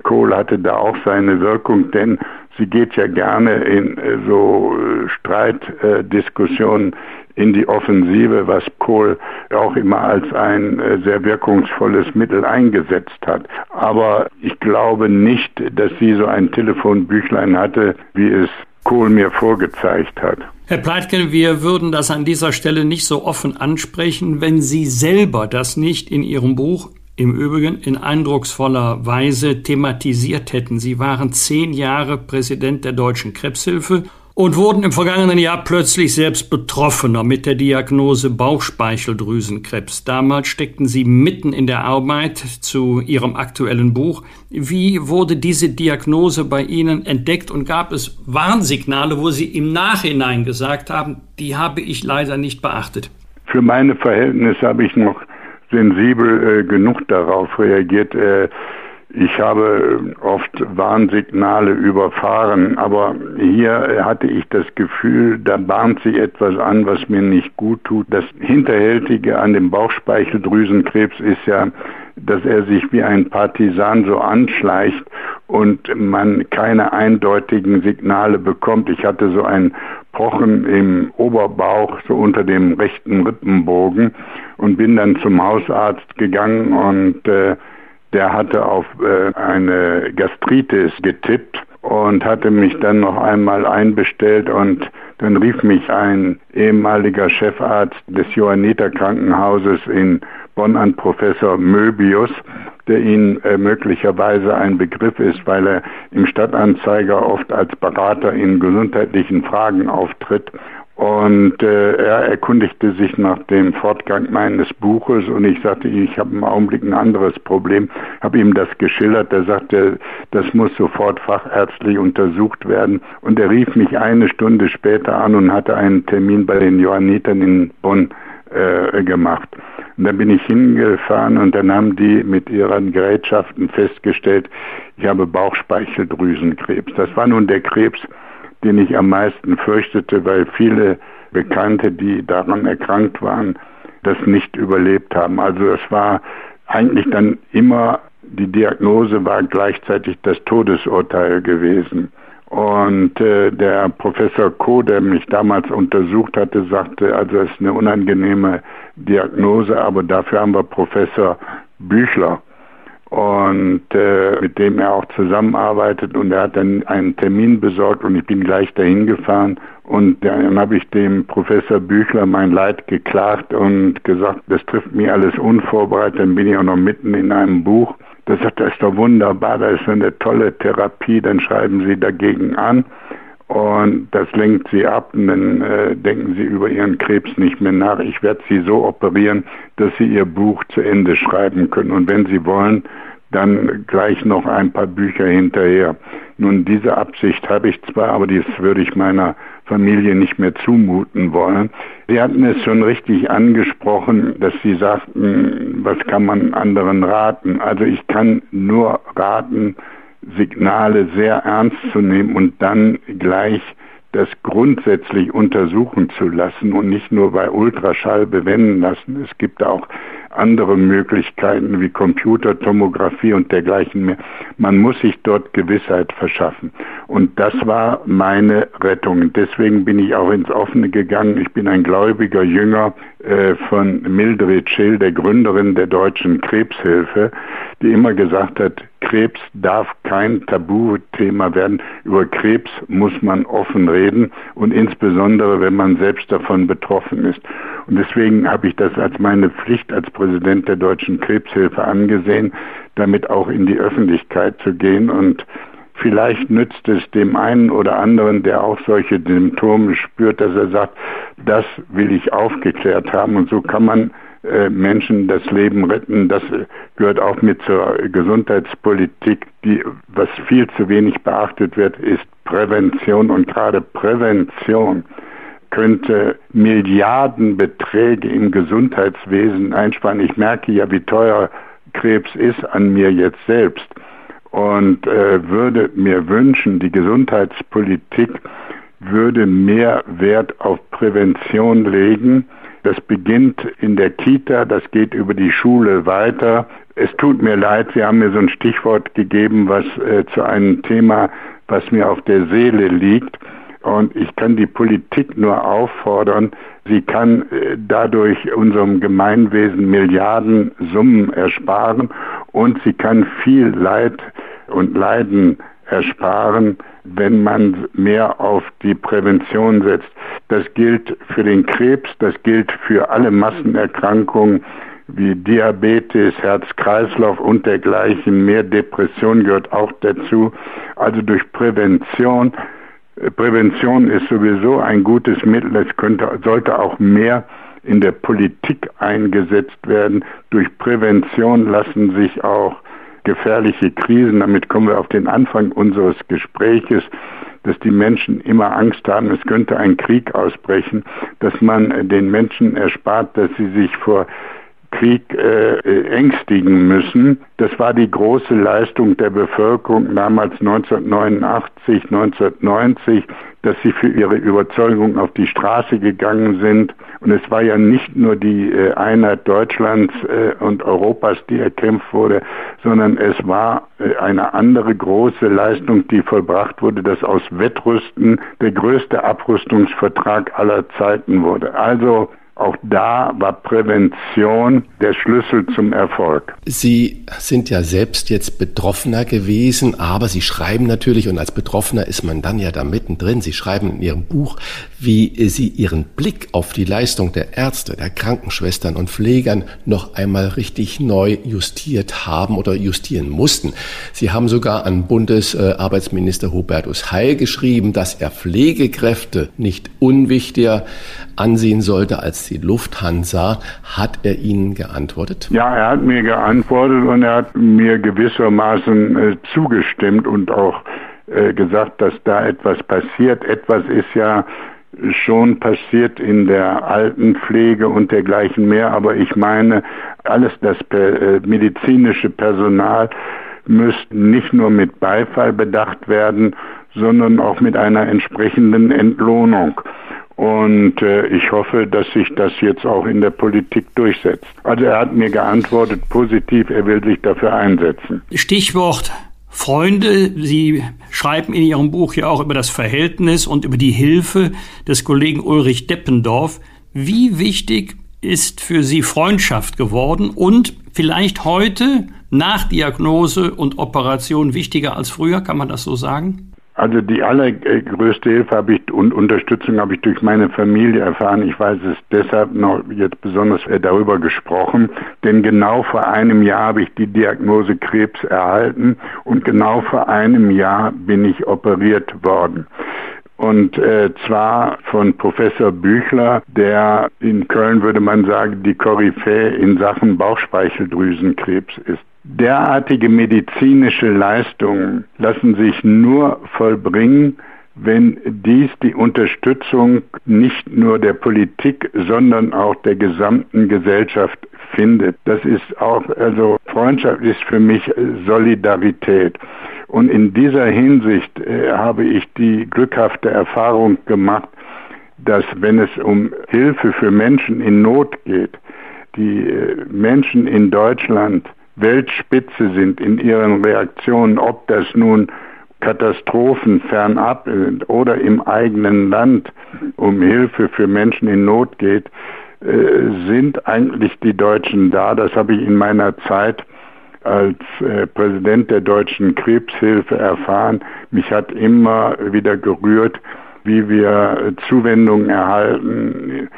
Kohl hatte da auch seine Wirkung, denn sie geht ja gerne in äh, so äh, Streitdiskussionen in die Offensive, was Kohl auch immer als ein äh, sehr wirkungsvolles Mittel eingesetzt hat. Aber ich glaube nicht, dass sie so ein Telefonbüchlein hatte, wie es Kohl mir vorgezeigt hat. Herr Pleitgen, wir würden das an dieser Stelle nicht so offen ansprechen, wenn Sie selber das nicht in Ihrem Buch im Übrigen in eindrucksvoller Weise thematisiert hätten. Sie waren zehn Jahre Präsident der Deutschen Krebshilfe und wurden im vergangenen Jahr plötzlich selbst Betroffener mit der Diagnose Bauchspeicheldrüsenkrebs. Damals steckten Sie mitten in der Arbeit zu Ihrem aktuellen Buch. Wie wurde diese Diagnose bei Ihnen entdeckt und gab es Warnsignale, wo Sie im Nachhinein gesagt haben, die habe ich leider nicht beachtet? Für meine Verhältnisse habe ich noch sensibel äh, genug darauf reagiert. Äh, ich habe oft Warnsignale überfahren, aber hier hatte ich das Gefühl, da bahnt sich etwas an, was mir nicht gut tut. Das Hinterhältige an dem Bauchspeicheldrüsenkrebs ist ja, dass er sich wie ein Partisan so anschleicht und man keine eindeutigen Signale bekommt. Ich hatte so ein Pochen im Oberbauch, so unter dem rechten Rippenbogen und bin dann zum Hausarzt gegangen und äh, der hatte auf äh, eine Gastritis getippt und hatte mich dann noch einmal einbestellt und dann rief mich ein ehemaliger Chefarzt des Johanniter Krankenhauses in Bonn an, Professor Möbius, der Ihnen äh, möglicherweise ein Begriff ist, weil er im Stadtanzeiger oft als Berater in gesundheitlichen Fragen auftritt. Und äh, er erkundigte sich nach dem Fortgang meines Buches und ich sagte, ich habe im Augenblick ein anderes Problem, habe ihm das geschildert. Er sagte, das muss sofort fachärztlich untersucht werden. Und er rief mich eine Stunde später an und hatte einen Termin bei den Johannitern in Bonn äh, gemacht. Und dann bin ich hingefahren und dann haben die mit ihren Gerätschaften festgestellt, ich habe Bauchspeicheldrüsenkrebs. Das war nun der Krebs, den ich am meisten fürchtete, weil viele Bekannte, die daran erkrankt waren, das nicht überlebt haben. Also es war eigentlich dann immer, die Diagnose war gleichzeitig das Todesurteil gewesen. Und äh, der Professor Koh, der mich damals untersucht hatte, sagte, also es ist eine unangenehme Diagnose, aber dafür haben wir Professor Büchler und äh, mit dem er auch zusammenarbeitet und er hat dann einen Termin besorgt und ich bin gleich dahin gefahren und dann habe ich dem Professor Büchler mein Leid geklagt und gesagt, das trifft mich alles unvorbereitet, dann bin ich auch noch mitten in einem Buch. Das sagt, das ist doch wunderbar, das ist eine tolle Therapie, dann schreiben Sie dagegen an und das lenkt sie ab und dann äh, denken sie über ihren Krebs nicht mehr nach. Ich werde sie so operieren, dass sie ihr Buch zu Ende schreiben können. Und wenn sie wollen, dann gleich noch ein paar Bücher hinterher. Nun, diese Absicht habe ich zwar, aber das würde ich meiner Familie nicht mehr zumuten wollen. Sie hatten es schon richtig angesprochen, dass Sie sagten, was kann man anderen raten? Also ich kann nur raten, Signale sehr ernst zu nehmen und dann gleich das grundsätzlich untersuchen zu lassen und nicht nur bei Ultraschall bewenden lassen. Es gibt auch andere Möglichkeiten wie Computertomographie und dergleichen mehr. Man muss sich dort Gewissheit verschaffen. Und das war meine Rettung. Deswegen bin ich auch ins Offene gegangen. Ich bin ein gläubiger Jünger äh, von Mildred Schill, der Gründerin der Deutschen Krebshilfe, die immer gesagt hat, Krebs darf kein Tabuthema werden. Über Krebs muss man offen reden und insbesondere, wenn man selbst davon betroffen ist. Und deswegen habe ich das als meine Pflicht als Präsident der Deutschen Krebshilfe angesehen, damit auch in die Öffentlichkeit zu gehen und Vielleicht nützt es dem einen oder anderen, der auch solche Symptome spürt, dass er sagt, das will ich aufgeklärt haben. Und so kann man äh, Menschen das Leben retten. Das gehört auch mit zur Gesundheitspolitik. Die, was viel zu wenig beachtet wird, ist Prävention. Und gerade Prävention könnte Milliardenbeträge im Gesundheitswesen einsparen. Ich merke ja, wie teuer Krebs ist an mir jetzt selbst und äh, würde mir wünschen, die Gesundheitspolitik würde mehr Wert auf Prävention legen. Das beginnt in der Kita, das geht über die Schule weiter. Es tut mir leid, Sie haben mir so ein Stichwort gegeben, was äh, zu einem Thema, was mir auf der Seele liegt. Und ich kann die Politik nur auffordern, sie kann äh, dadurch unserem Gemeinwesen Milliarden Summen ersparen und sie kann viel Leid und Leiden ersparen, wenn man mehr auf die Prävention setzt. Das gilt für den Krebs, das gilt für alle Massenerkrankungen wie Diabetes, Herz-Kreislauf und dergleichen. Mehr Depression gehört auch dazu. Also durch Prävention Prävention ist sowieso ein gutes Mittel. Es könnte, sollte auch mehr in der Politik eingesetzt werden. Durch Prävention lassen sich auch gefährliche Krisen, damit kommen wir auf den Anfang unseres Gespräches, dass die Menschen immer Angst haben, es könnte ein Krieg ausbrechen, dass man den Menschen erspart, dass sie sich vor Krieg äh, ängstigen müssen. Das war die große Leistung der Bevölkerung damals 1989, 1990, dass sie für ihre Überzeugung auf die Straße gegangen sind. Und es war ja nicht nur die äh, Einheit Deutschlands äh, und Europas, die erkämpft wurde, sondern es war äh, eine andere große Leistung, die vollbracht wurde, dass aus Wettrüsten der größte Abrüstungsvertrag aller Zeiten wurde. Also auch da war Prävention der Schlüssel zum Erfolg. Sie sind ja selbst jetzt Betroffener gewesen, aber Sie schreiben natürlich, und als Betroffener ist man dann ja da mittendrin, Sie schreiben in Ihrem Buch, wie Sie Ihren Blick auf die Leistung der Ärzte, der Krankenschwestern und Pflegern noch einmal richtig neu justiert haben oder justieren mussten. Sie haben sogar an Bundesarbeitsminister Hubertus Heil geschrieben, dass er Pflegekräfte nicht unwichtiger ansehen sollte als die Lufthansa. Hat er Ihnen geantwortet? Ja, er hat mir geantwortet und er hat mir gewissermaßen äh, zugestimmt und auch äh, gesagt, dass da etwas passiert. Etwas ist ja schon passiert in der Altenpflege und dergleichen mehr, aber ich meine, alles das äh, medizinische Personal müsste nicht nur mit Beifall bedacht werden, sondern auch mit einer entsprechenden Entlohnung. Und äh, ich hoffe, dass sich das jetzt auch in der Politik durchsetzt. Also er hat mir geantwortet positiv, er will sich dafür einsetzen. Stichwort Freunde. Sie schreiben in Ihrem Buch ja auch über das Verhältnis und über die Hilfe des Kollegen Ulrich Deppendorf. Wie wichtig ist für Sie Freundschaft geworden und vielleicht heute nach Diagnose und Operation wichtiger als früher? Kann man das so sagen? Also die allergrößte Hilfe habe ich und Unterstützung habe ich durch meine Familie erfahren. Ich weiß es deshalb noch jetzt besonders äh, darüber gesprochen, denn genau vor einem Jahr habe ich die Diagnose Krebs erhalten und genau vor einem Jahr bin ich operiert worden. Und äh, zwar von Professor Büchler, der in Köln würde man sagen, die Koryphäe in Sachen Bauchspeicheldrüsenkrebs ist. Derartige medizinische Leistungen lassen sich nur vollbringen, wenn dies die Unterstützung nicht nur der Politik, sondern auch der gesamten Gesellschaft findet. Das ist auch, also Freundschaft ist für mich Solidarität. Und in dieser Hinsicht äh, habe ich die glückhafte Erfahrung gemacht, dass wenn es um Hilfe für Menschen in Not geht, die äh, Menschen in Deutschland Weltspitze sind in ihren Reaktionen, ob das nun Katastrophen fernab sind oder im eigenen Land um Hilfe für Menschen in Not geht, äh, sind eigentlich die Deutschen da. Das habe ich in meiner Zeit als äh, Präsident der Deutschen Krebshilfe erfahren. Mich hat immer wieder gerührt, wie wir Zuwendungen erhalten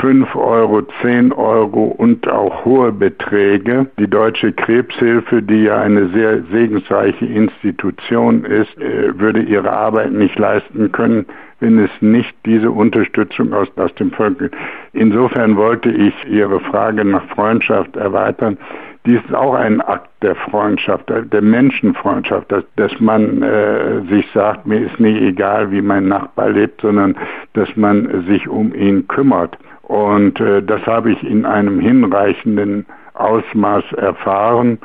5 Euro, 10 Euro und auch hohe Beträge. Die Deutsche Krebshilfe, die ja eine sehr segensreiche Institution ist, äh, würde ihre Arbeit nicht leisten können, wenn es nicht diese Unterstützung aus, aus dem Volk gibt. Insofern wollte ich Ihre Frage nach Freundschaft erweitern. Dies ist auch ein Akt der Freundschaft, der Menschenfreundschaft, dass, dass man äh, sich sagt, mir ist nicht egal, wie mein Nachbar lebt, sondern dass man sich um ihn kümmert. Und äh, das habe ich in einem hinreichenden Ausmaß erfahren.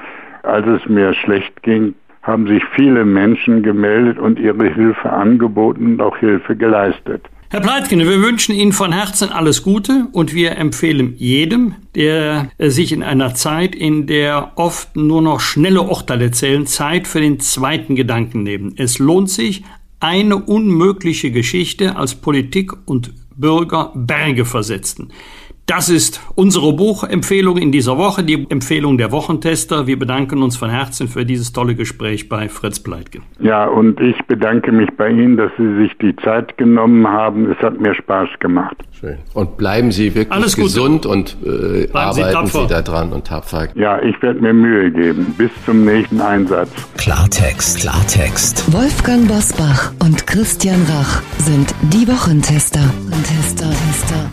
Als es mir schlecht ging, haben sich viele Menschen gemeldet und ihre Hilfe angeboten und auch Hilfe geleistet. Herr Pleitgen, wir wünschen Ihnen von Herzen alles Gute und wir empfehlen jedem, der sich in einer Zeit, in der oft nur noch schnelle Urteile zählen, Zeit für den zweiten Gedanken nehmen. Es lohnt sich, eine unmögliche Geschichte als Politik und Bürger Berge versetzten. Das ist unsere Buchempfehlung in dieser Woche, die Empfehlung der Wochentester. Wir bedanken uns von Herzen für dieses tolle Gespräch bei Fritz Pleitgen. Ja, und ich bedanke mich bei Ihnen, dass Sie sich die Zeit genommen haben. Es hat mir Spaß gemacht. Schön. Und bleiben Sie wirklich Alles gesund und äh, arbeiten Sie, Sie da dran und tapfer. Ja, ich werde mir Mühe geben. Bis zum nächsten Einsatz. Klartext, Klartext. Wolfgang Bosbach und Christian Rach sind die Wochentester. Tester, Tester.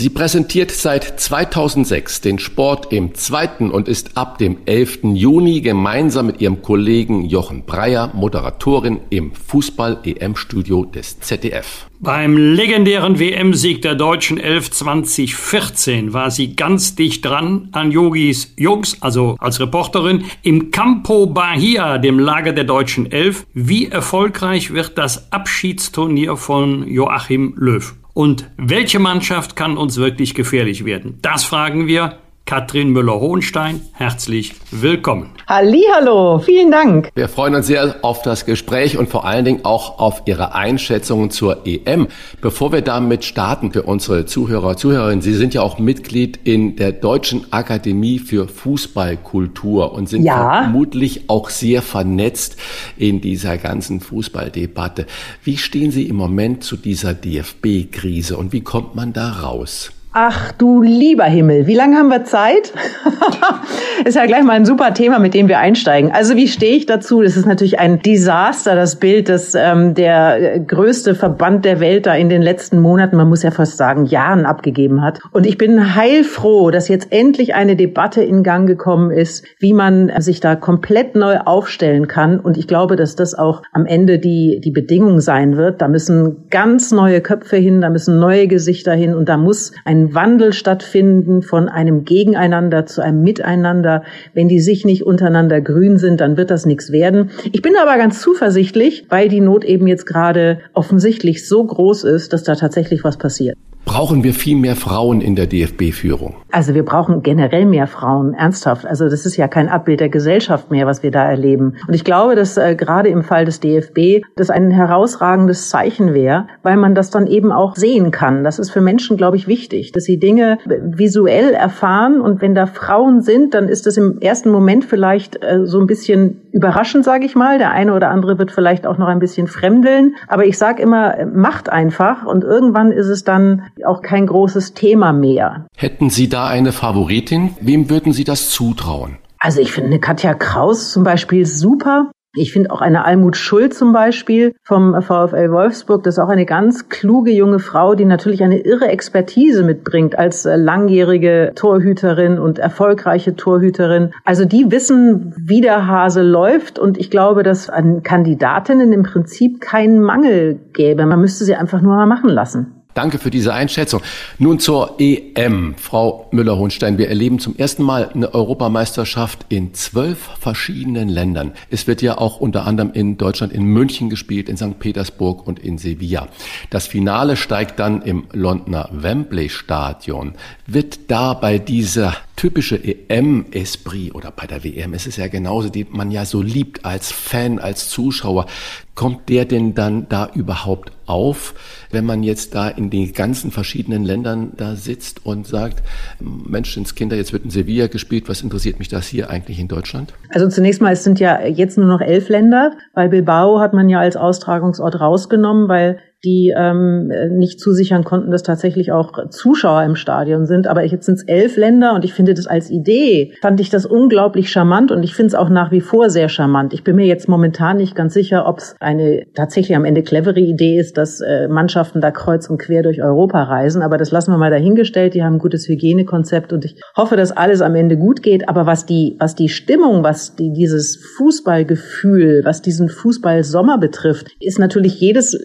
Sie präsentiert seit 2006 den Sport im zweiten und ist ab dem 11. Juni gemeinsam mit ihrem Kollegen Jochen Breyer Moderatorin im Fußball-EM-Studio des ZDF. Beim legendären WM-Sieg der deutschen 11 2014 war sie ganz dicht dran an Yogis Jungs, also als Reporterin, im Campo Bahia, dem Lager der deutschen Elf. Wie erfolgreich wird das Abschiedsturnier von Joachim Löw? Und welche Mannschaft kann uns wirklich gefährlich werden? Das fragen wir Katrin Müller-Hohenstein. Herzlich willkommen. Hallo, vielen Dank. Wir freuen uns sehr auf das Gespräch und vor allen Dingen auch auf Ihre Einschätzungen zur EM. Bevor wir damit starten für unsere Zuhörer, Zuhörerinnen, Sie sind ja auch Mitglied in der Deutschen Akademie für Fußballkultur und sind ja. vermutlich auch sehr vernetzt in dieser ganzen Fußballdebatte. Wie stehen Sie im Moment zu dieser DFB-Krise und wie kommt man da raus? Ach du lieber Himmel, wie lange haben wir Zeit? [LAUGHS] ist ja gleich mal ein super Thema, mit dem wir einsteigen. Also wie stehe ich dazu? Das ist natürlich ein Desaster, das Bild, das ähm, der größte Verband der Welt da in den letzten Monaten, man muss ja fast sagen, Jahren abgegeben hat. Und ich bin heilfroh, dass jetzt endlich eine Debatte in Gang gekommen ist, wie man sich da komplett neu aufstellen kann. Und ich glaube, dass das auch am Ende die, die Bedingung sein wird. Da müssen ganz neue Köpfe hin, da müssen neue Gesichter hin und da muss ein ein Wandel stattfinden von einem Gegeneinander zu einem Miteinander. Wenn die sich nicht untereinander grün sind, dann wird das nichts werden. Ich bin aber ganz zuversichtlich, weil die Not eben jetzt gerade offensichtlich so groß ist, dass da tatsächlich was passiert. Brauchen wir viel mehr Frauen in der DFB-Führung? Also wir brauchen generell mehr Frauen, ernsthaft. Also das ist ja kein Abbild der Gesellschaft mehr, was wir da erleben. Und ich glaube, dass äh, gerade im Fall des DFB das ein herausragendes Zeichen wäre, weil man das dann eben auch sehen kann. Das ist für Menschen, glaube ich, wichtig, dass sie Dinge visuell erfahren. Und wenn da Frauen sind, dann ist das im ersten Moment vielleicht äh, so ein bisschen überraschend, sage ich mal. Der eine oder andere wird vielleicht auch noch ein bisschen fremdeln. Aber ich sage immer, macht einfach. Und irgendwann ist es dann auch kein großes Thema mehr. Hätten Sie da eine Favoritin? Wem würden Sie das zutrauen? Also ich finde Katja Kraus zum Beispiel super. Ich finde auch eine Almut Schuld zum Beispiel vom VfL Wolfsburg, das ist auch eine ganz kluge junge Frau, die natürlich eine irre Expertise mitbringt als äh, langjährige Torhüterin und erfolgreiche Torhüterin. Also die wissen, wie der Hase läuft und ich glaube, dass an Kandidatinnen im Prinzip keinen Mangel gäbe. Man müsste sie einfach nur mal machen lassen. Danke für diese Einschätzung. Nun zur EM. Frau Müller-Hohenstein, wir erleben zum ersten Mal eine Europameisterschaft in zwölf verschiedenen Ländern. Es wird ja auch unter anderem in Deutschland in München gespielt, in St. Petersburg und in Sevilla. Das Finale steigt dann im Londoner Wembley Stadion. Wird da bei dieser typische EM-Esprit oder bei der WM ist es ja genauso, die man ja so liebt als Fan, als Zuschauer. Kommt der denn dann da überhaupt auf, wenn man jetzt da in den ganzen verschiedenen Ländern da sitzt und sagt, Menschenskinder, jetzt wird in Sevilla gespielt, was interessiert mich das hier eigentlich in Deutschland? Also zunächst mal, es sind ja jetzt nur noch elf Länder, weil Bilbao hat man ja als Austragungsort rausgenommen, weil die ähm, nicht zusichern konnten, dass tatsächlich auch Zuschauer im Stadion sind. Aber jetzt sind es elf Länder und ich finde das als Idee, fand ich das unglaublich charmant und ich finde es auch nach wie vor sehr charmant. Ich bin mir jetzt momentan nicht ganz sicher, ob es eine tatsächlich am Ende clevere Idee ist, dass äh, Mannschaften da kreuz und quer durch Europa reisen. Aber das lassen wir mal dahingestellt. Die haben ein gutes Hygienekonzept und ich hoffe, dass alles am Ende gut geht. Aber was die, was die Stimmung, was die, dieses Fußballgefühl, was diesen Fußballsommer betrifft, ist natürlich jedes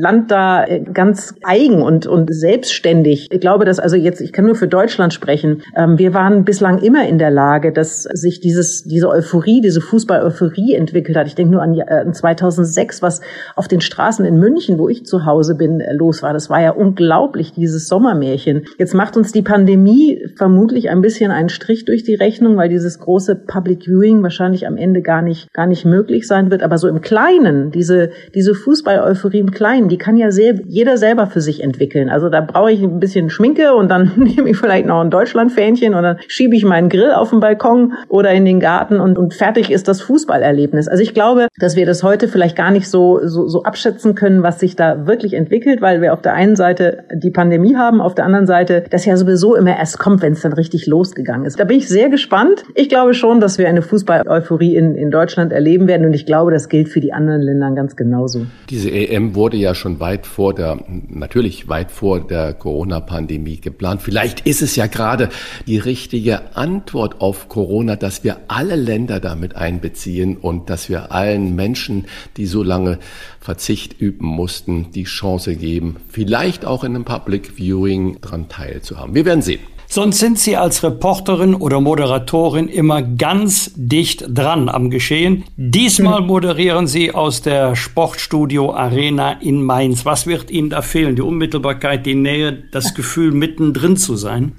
Land da äh, ganz eigen und, und selbstständig. Ich glaube, dass also jetzt, ich kann nur für Deutschland sprechen, ähm, wir waren bislang immer in der Lage, dass sich dieses, diese Euphorie, diese Fußball-Euphorie entwickelt hat. Ich denke nur an, äh, 2006, was auf den Straßen in München, wo ich zu Hause bin, äh, los war. Das war ja unglaublich, dieses Sommermärchen. Jetzt macht uns die Pandemie vermutlich ein bisschen einen Strich durch die Rechnung, weil dieses große Public Viewing wahrscheinlich am Ende gar nicht, gar nicht möglich sein wird. Aber so im Kleinen, diese, diese Fußball-Euphorie im Kleinen, die die kann ja sehr, jeder selber für sich entwickeln. Also da brauche ich ein bisschen Schminke und dann [LAUGHS] nehme ich vielleicht noch ein Deutschlandfähnchen und dann schiebe ich meinen Grill auf den Balkon oder in den Garten und, und fertig ist das Fußballerlebnis. Also ich glaube, dass wir das heute vielleicht gar nicht so, so, so abschätzen können, was sich da wirklich entwickelt, weil wir auf der einen Seite die Pandemie haben, auf der anderen Seite das ja sowieso immer erst kommt, wenn es dann richtig losgegangen ist. Da bin ich sehr gespannt. Ich glaube schon, dass wir eine Fußball-Euphorie in, in Deutschland erleben werden und ich glaube, das gilt für die anderen Länder ganz genauso. Diese EM wurde ja schon schon weit vor der, natürlich weit vor der Corona-Pandemie geplant. Vielleicht ist es ja gerade die richtige Antwort auf Corona, dass wir alle Länder damit einbeziehen und dass wir allen Menschen, die so lange Verzicht üben mussten, die Chance geben, vielleicht auch in einem Public Viewing daran teilzuhaben. Wir werden sehen. Sonst sind Sie als Reporterin oder Moderatorin immer ganz dicht dran am Geschehen. Diesmal hm. moderieren Sie aus der Sportstudio Arena in Mainz. Was wird Ihnen da fehlen? Die Unmittelbarkeit, die Nähe, das Gefühl, mittendrin zu sein?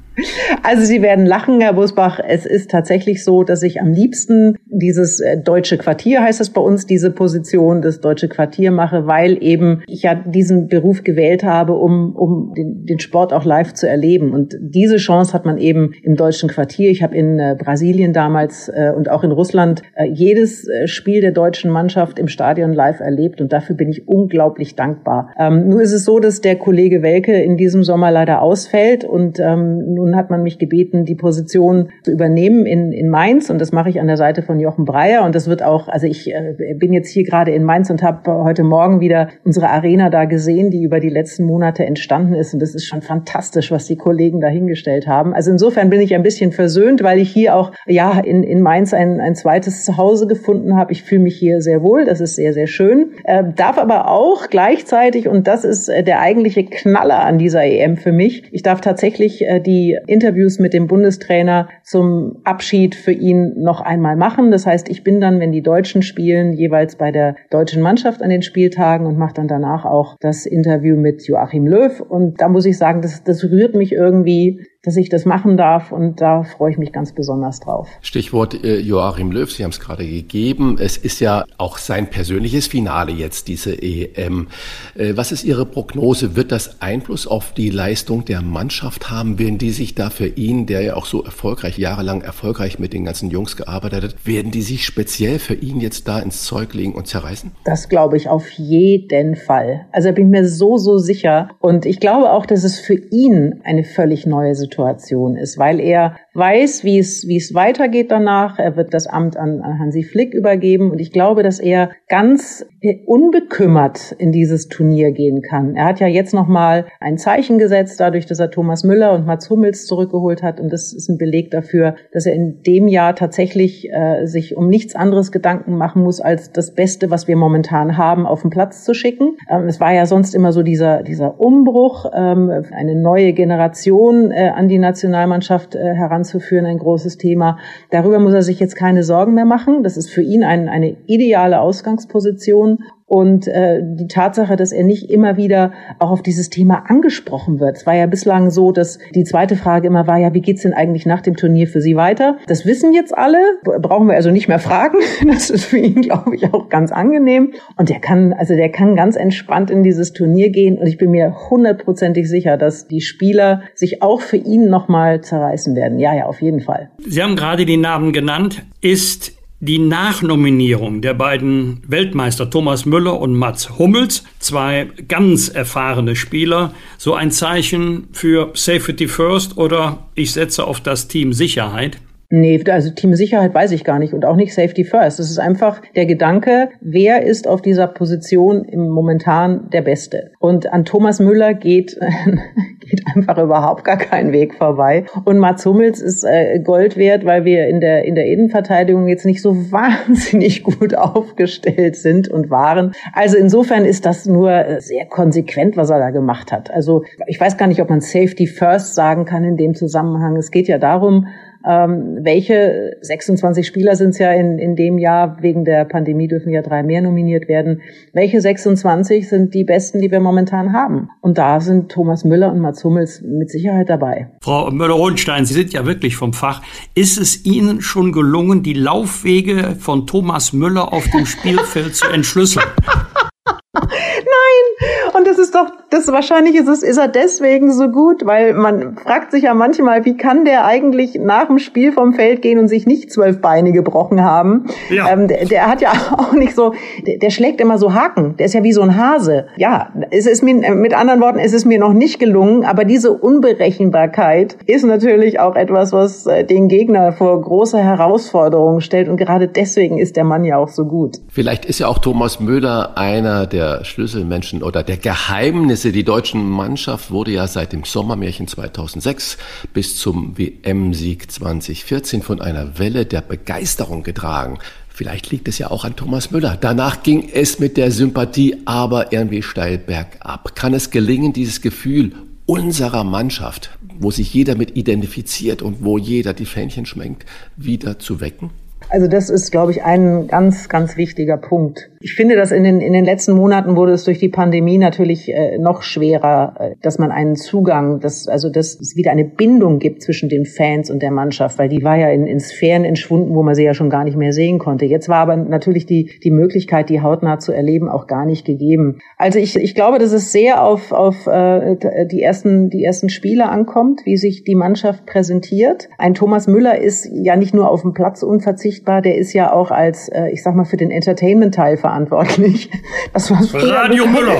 Also Sie werden lachen, Herr Busbach. Es ist tatsächlich so, dass ich am liebsten dieses äh, deutsche Quartier, heißt es bei uns, diese Position des deutsche Quartier mache, weil eben ich ja diesen Beruf gewählt habe, um, um den, den Sport auch live zu erleben. Und diese Chance hat man eben im deutschen Quartier. Ich habe in äh, Brasilien damals äh, und auch in Russland jedes Spiel der deutschen Mannschaft im Stadion live erlebt und dafür bin ich unglaublich dankbar. Ähm, nur ist es so, dass der Kollege Welke in diesem Sommer leider ausfällt und ähm, nun hat man mich gebeten, die Position zu übernehmen in, in Mainz und das mache ich an der Seite von Jochen Breyer und das wird auch, also ich äh, bin jetzt hier gerade in Mainz und habe heute Morgen wieder unsere Arena da gesehen, die über die letzten Monate entstanden ist und das ist schon fantastisch, was die Kollegen da hingestellt haben. Also insofern bin ich ein bisschen versöhnt, weil ich hier auch ja in, in Mainz ein, ein zweites Zuhause gefunden habe. Ich fühle mich hier sehr wohl, das ist sehr, sehr schön. Äh, darf aber auch gleichzeitig, und das ist äh, der eigentliche Knaller an dieser EM für mich, ich darf tatsächlich äh, die Interviews mit dem Bundestrainer zum Abschied für ihn noch einmal machen. Das heißt, ich bin dann, wenn die Deutschen spielen, jeweils bei der deutschen Mannschaft an den Spieltagen und mache dann danach auch das Interview mit Joachim Löw. Und da muss ich sagen, das, das rührt mich irgendwie dass ich das machen darf und da freue ich mich ganz besonders drauf. Stichwort äh, Joachim Löw, Sie haben es gerade gegeben. Es ist ja auch sein persönliches Finale jetzt, diese EM. Äh, was ist Ihre Prognose? Wird das Einfluss auf die Leistung der Mannschaft haben? Werden die sich da für ihn, der ja auch so erfolgreich, jahrelang erfolgreich mit den ganzen Jungs gearbeitet hat, werden die sich speziell für ihn jetzt da ins Zeug legen und zerreißen? Das glaube ich auf jeden Fall. Also da bin ich mir so, so sicher. Und ich glaube auch, dass es für ihn eine völlig neue Situation Situation ist, weil er weiß, wie es, wie es weitergeht danach. Er wird das Amt an, an Hansi Flick übergeben und ich glaube, dass er ganz unbekümmert in dieses Turnier gehen kann. Er hat ja jetzt nochmal ein Zeichen gesetzt, dadurch, dass er Thomas Müller und Mats Hummels zurückgeholt hat und das ist ein Beleg dafür, dass er in dem Jahr tatsächlich äh, sich um nichts anderes Gedanken machen muss, als das Beste, was wir momentan haben, auf den Platz zu schicken. Ähm, es war ja sonst immer so dieser, dieser Umbruch, ähm, eine neue Generation äh, an die Nationalmannschaft äh, heranzuführen, ein großes Thema. Darüber muss er sich jetzt keine Sorgen mehr machen. Das ist für ihn ein, eine ideale Ausgangsposition. Und äh, die Tatsache, dass er nicht immer wieder auch auf dieses Thema angesprochen wird. Es war ja bislang so, dass die zweite Frage immer war, ja, wie geht's denn eigentlich nach dem Turnier für Sie weiter? Das wissen jetzt alle, brauchen wir also nicht mehr fragen. [LAUGHS] Das ist für ihn, glaube ich, auch ganz angenehm. Und der kann, also der kann ganz entspannt in dieses Turnier gehen. Und ich bin mir hundertprozentig sicher, dass die Spieler sich auch für ihn nochmal zerreißen werden. Ja, ja, auf jeden Fall. Sie haben gerade die Namen genannt. Ist die Nachnominierung der beiden Weltmeister Thomas Müller und Mats Hummels, zwei ganz erfahrene Spieler, so ein Zeichen für Safety First oder ich setze auf das Team Sicherheit? Nee, also Team Sicherheit weiß ich gar nicht und auch nicht Safety First. Das ist einfach der Gedanke, wer ist auf dieser Position im momentan der Beste? Und an Thomas Müller geht, [LAUGHS] geht einfach überhaupt gar kein Weg vorbei. Und Mats Hummels ist äh, Gold wert, weil wir in der, in der Innenverteidigung jetzt nicht so [LAUGHS] wahnsinnig gut aufgestellt sind und waren. Also insofern ist das nur äh, sehr konsequent, was er da gemacht hat. Also ich weiß gar nicht, ob man Safety First sagen kann in dem Zusammenhang. Es geht ja darum, ähm, welche 26 Spieler sind es ja in, in dem Jahr, wegen der Pandemie dürfen ja drei mehr nominiert werden. Welche 26 sind die besten, die wir momentan haben? Und da sind Thomas Müller und Mats Hummels mit Sicherheit dabei. Frau Müller-Hohenstein, Sie sind ja wirklich vom Fach. Ist es Ihnen schon gelungen, die Laufwege von Thomas Müller auf dem Spielfeld zu entschlüsseln? [LAUGHS] Nein! Und das ist doch, das wahrscheinlich ist es, ist er deswegen so gut, weil man fragt sich ja manchmal, wie kann der eigentlich nach dem Spiel vom Feld gehen und sich nicht zwölf Beine gebrochen haben? Ja. Ähm, der, der, hat ja [LAUGHS] auch nicht so, der, der, schlägt immer so Haken. Der ist ja wie so ein Hase. Ja, es ist mir, mit anderen Worten, es ist mir noch nicht gelungen, aber diese Unberechenbarkeit ist natürlich auch etwas, was äh, den Gegner vor große Herausforderungen stellt und gerade deswegen ist der Mann ja auch so gut. Vielleicht ist ja auch Thomas Müller einer der Schlüsselmenschen oder der Geheimnisse. Die deutsche Mannschaft wurde ja seit dem Sommermärchen 2006 bis zum WM-Sieg 2014 von einer Welle der Begeisterung getragen. Vielleicht liegt es ja auch an Thomas Müller. Danach ging es mit der Sympathie aber irgendwie steil bergab. Kann es gelingen, dieses Gefühl unserer Mannschaft, wo sich jeder mit identifiziert und wo jeder die Fähnchen schwenkt, wieder zu wecken? Also das ist, glaube ich, ein ganz, ganz wichtiger Punkt. Ich finde, dass in den, in den letzten Monaten wurde es durch die Pandemie natürlich äh, noch schwerer, äh, dass man einen Zugang, dass, also dass es wieder eine Bindung gibt zwischen den Fans und der Mannschaft, weil die war ja in, in Sphären entschwunden, wo man sie ja schon gar nicht mehr sehen konnte. Jetzt war aber natürlich die, die Möglichkeit, die hautnah zu erleben, auch gar nicht gegeben. Also ich, ich glaube, dass es sehr auf, auf äh, die, ersten, die ersten Spiele ankommt, wie sich die Mannschaft präsentiert. Ein Thomas Müller ist ja nicht nur auf dem Platz unverzichtbar, der ist ja auch als, äh, ich sag mal, für den Entertainment-Teil verantwortlich. [LAUGHS] Das was früher Radio Müller.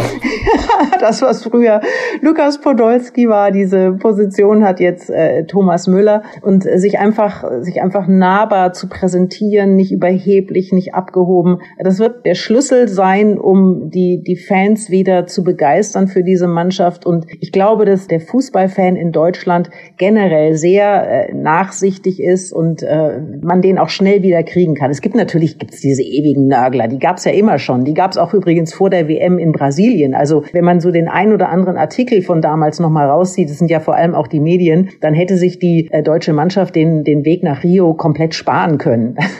[LAUGHS] das was früher Lukas Podolski war, diese Position hat jetzt äh, Thomas Müller und äh, sich einfach sich einfach nahbar zu präsentieren, nicht überheblich, nicht abgehoben. Das wird der Schlüssel sein, um die die Fans wieder zu begeistern für diese Mannschaft und ich glaube, dass der Fußballfan in Deutschland generell sehr äh, nachsichtig ist und äh, man den auch schnell wieder kriegen kann. Es gibt natürlich gibt's diese ewigen Nörgler, die gab's ja immer schon. Die gab's auch übrigens vor der WM in Brasilien. Also wenn man so den ein oder anderen Artikel von damals noch mal rauszieht, das sind ja vor allem auch die Medien, dann hätte sich die äh, deutsche Mannschaft den den Weg nach Rio komplett sparen können. [LAUGHS]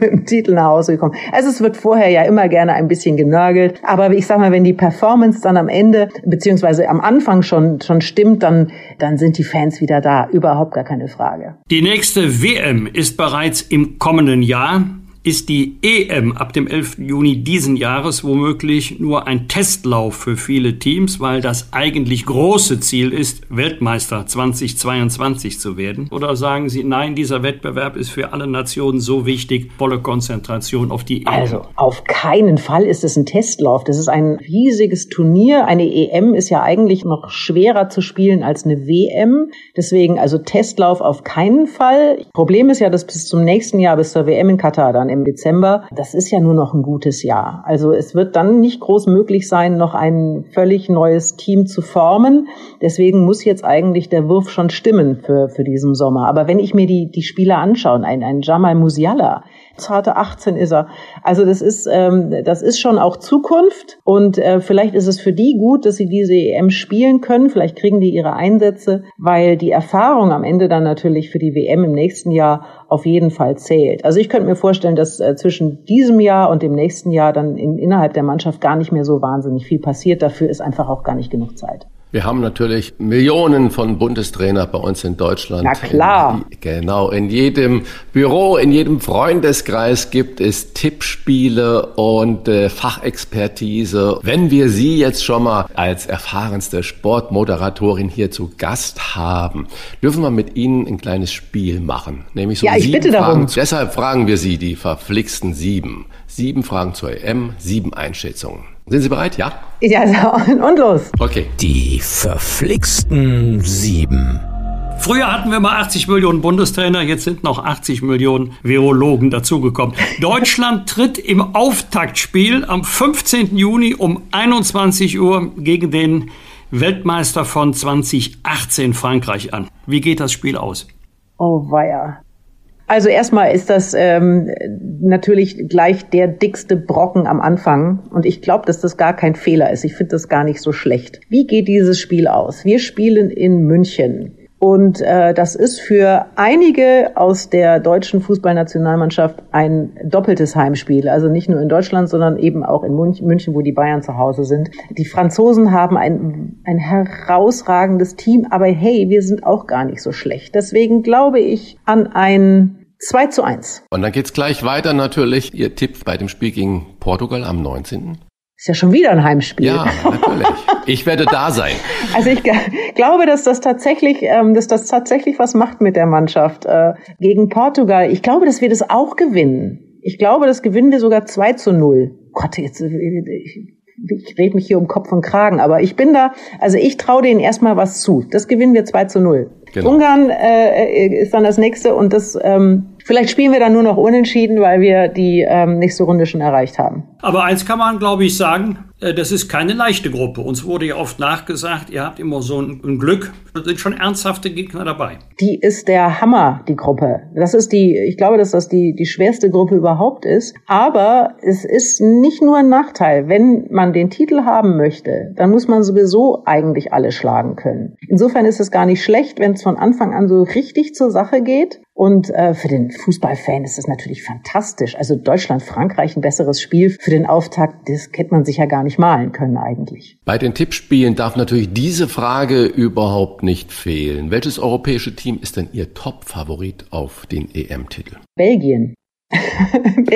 mit dem Titel nach Hause gekommen. Also es wird vorher ja immer gerne ein bisschen genörgelt, aber ich sag mal, wenn die Performance dann am Ende beziehungsweise am Anfang schon schon stimmt, dann dann sind die Fans wieder da. Überhaupt gar keine Frage. Die nächste WM ist bereits im kommenden Jahr ist die EM ab dem 11. Juni diesen Jahres womöglich nur ein Testlauf für viele Teams, weil das eigentlich große Ziel ist, Weltmeister 2022 zu werden? Oder sagen Sie, nein, dieser Wettbewerb ist für alle Nationen so wichtig, volle Konzentration auf die EM? Also auf keinen Fall ist es ein Testlauf. Das ist ein riesiges Turnier. Eine EM ist ja eigentlich noch schwerer zu spielen als eine WM. Deswegen also Testlauf auf keinen Fall. Problem ist ja, dass bis zum nächsten Jahr, bis zur WM in Katar dann im Dezember. Das ist ja nur noch ein gutes Jahr. Also es wird dann nicht groß möglich sein, noch ein völlig neues Team zu formen. Deswegen muss jetzt eigentlich der Wurf schon stimmen für, für diesen Sommer. Aber wenn ich mir die, die Spieler anschaue, ein, ein Jamal Musiala, zarte 18 ist er. Also das ist, ähm, das ist schon auch Zukunft und äh, vielleicht ist es für die gut, dass sie diese EM spielen können. Vielleicht kriegen die ihre Einsätze, weil die Erfahrung am Ende dann natürlich für die WM im nächsten Jahr auf jeden Fall zählt. Also ich könnte mir vorstellen, dass äh, zwischen diesem Jahr und dem nächsten Jahr dann in, innerhalb der Mannschaft gar nicht mehr so wahnsinnig viel passiert. Dafür ist einfach auch gar nicht genug Zeit. Wir haben natürlich Millionen von Bundestrainer bei uns in Deutschland. Na klar. In, genau, in jedem Büro, in jedem Freundeskreis gibt es Tippspiele und äh, Fachexpertise. Wenn wir Sie jetzt schon mal als erfahrenste Sportmoderatorin hier zu Gast haben, dürfen wir mit Ihnen ein kleines Spiel machen. Nämlich so ja, ich bitte Fragen. darum. Deshalb fragen wir Sie die verflixten sieben. Sieben Fragen zur EM, sieben Einschätzungen. Sind Sie bereit? Ja? Ja, und los. Okay. Die verflixten sieben. Früher hatten wir mal 80 Millionen Bundestrainer, jetzt sind noch 80 Millionen Virologen dazugekommen. Deutschland tritt im Auftaktspiel am 15. Juni um 21 Uhr gegen den Weltmeister von 2018 Frankreich an. Wie geht das Spiel aus? Oh weia. Also erstmal ist das ähm, natürlich gleich der dickste Brocken am Anfang. Und ich glaube, dass das gar kein Fehler ist. Ich finde das gar nicht so schlecht. Wie geht dieses Spiel aus? Wir spielen in München. Und äh, das ist für einige aus der deutschen Fußballnationalmannschaft ein doppeltes Heimspiel. Also nicht nur in Deutschland, sondern eben auch in München, wo die Bayern zu Hause sind. Die Franzosen haben ein, ein herausragendes Team, aber hey, wir sind auch gar nicht so schlecht. Deswegen glaube ich an ein 2 zu 1. Und dann geht's gleich weiter natürlich. Ihr Tipp bei dem Spiel gegen Portugal am 19. Ist ja schon wieder ein Heimspiel. Ja, natürlich. Ich werde da sein. [LAUGHS] Also ich glaube, dass das tatsächlich, ähm, dass das tatsächlich was macht mit der Mannschaft äh, gegen Portugal. Ich glaube, dass wir das auch gewinnen. Ich glaube, das gewinnen wir sogar 2 zu 0. Gott, jetzt ich, ich rede mich hier um Kopf und Kragen, aber ich bin da, also ich traue denen erstmal was zu. Das gewinnen wir 2 zu 0. Genau. Ungarn äh, ist dann das nächste und das ähm, vielleicht spielen wir dann nur noch unentschieden, weil wir die ähm, nächste Runde schon erreicht haben. Aber eins kann man, glaube ich, sagen, äh, das ist keine leichte Gruppe. Uns wurde ja oft nachgesagt, ihr habt immer so ein, Glück. Da sind schon ernsthafte Gegner dabei. Die ist der Hammer, die Gruppe. Das ist die, ich glaube, dass das die, die schwerste Gruppe überhaupt ist. Aber es ist nicht nur ein Nachteil. Wenn man den Titel haben möchte, dann muss man sowieso eigentlich alle schlagen können. Insofern ist es gar nicht schlecht, wenn es von Anfang an so richtig zur Sache geht. Und äh, für den Fußballfan ist es natürlich fantastisch. Also Deutschland, Frankreich ein besseres Spiel für den Auftakt, das hätte man sich ja gar nicht malen können eigentlich. Bei den Tippspielen darf natürlich diese Frage überhaupt nicht fehlen. Welches europäische Team ist denn Ihr Top-Favorit auf den EM-Titel? Belgien.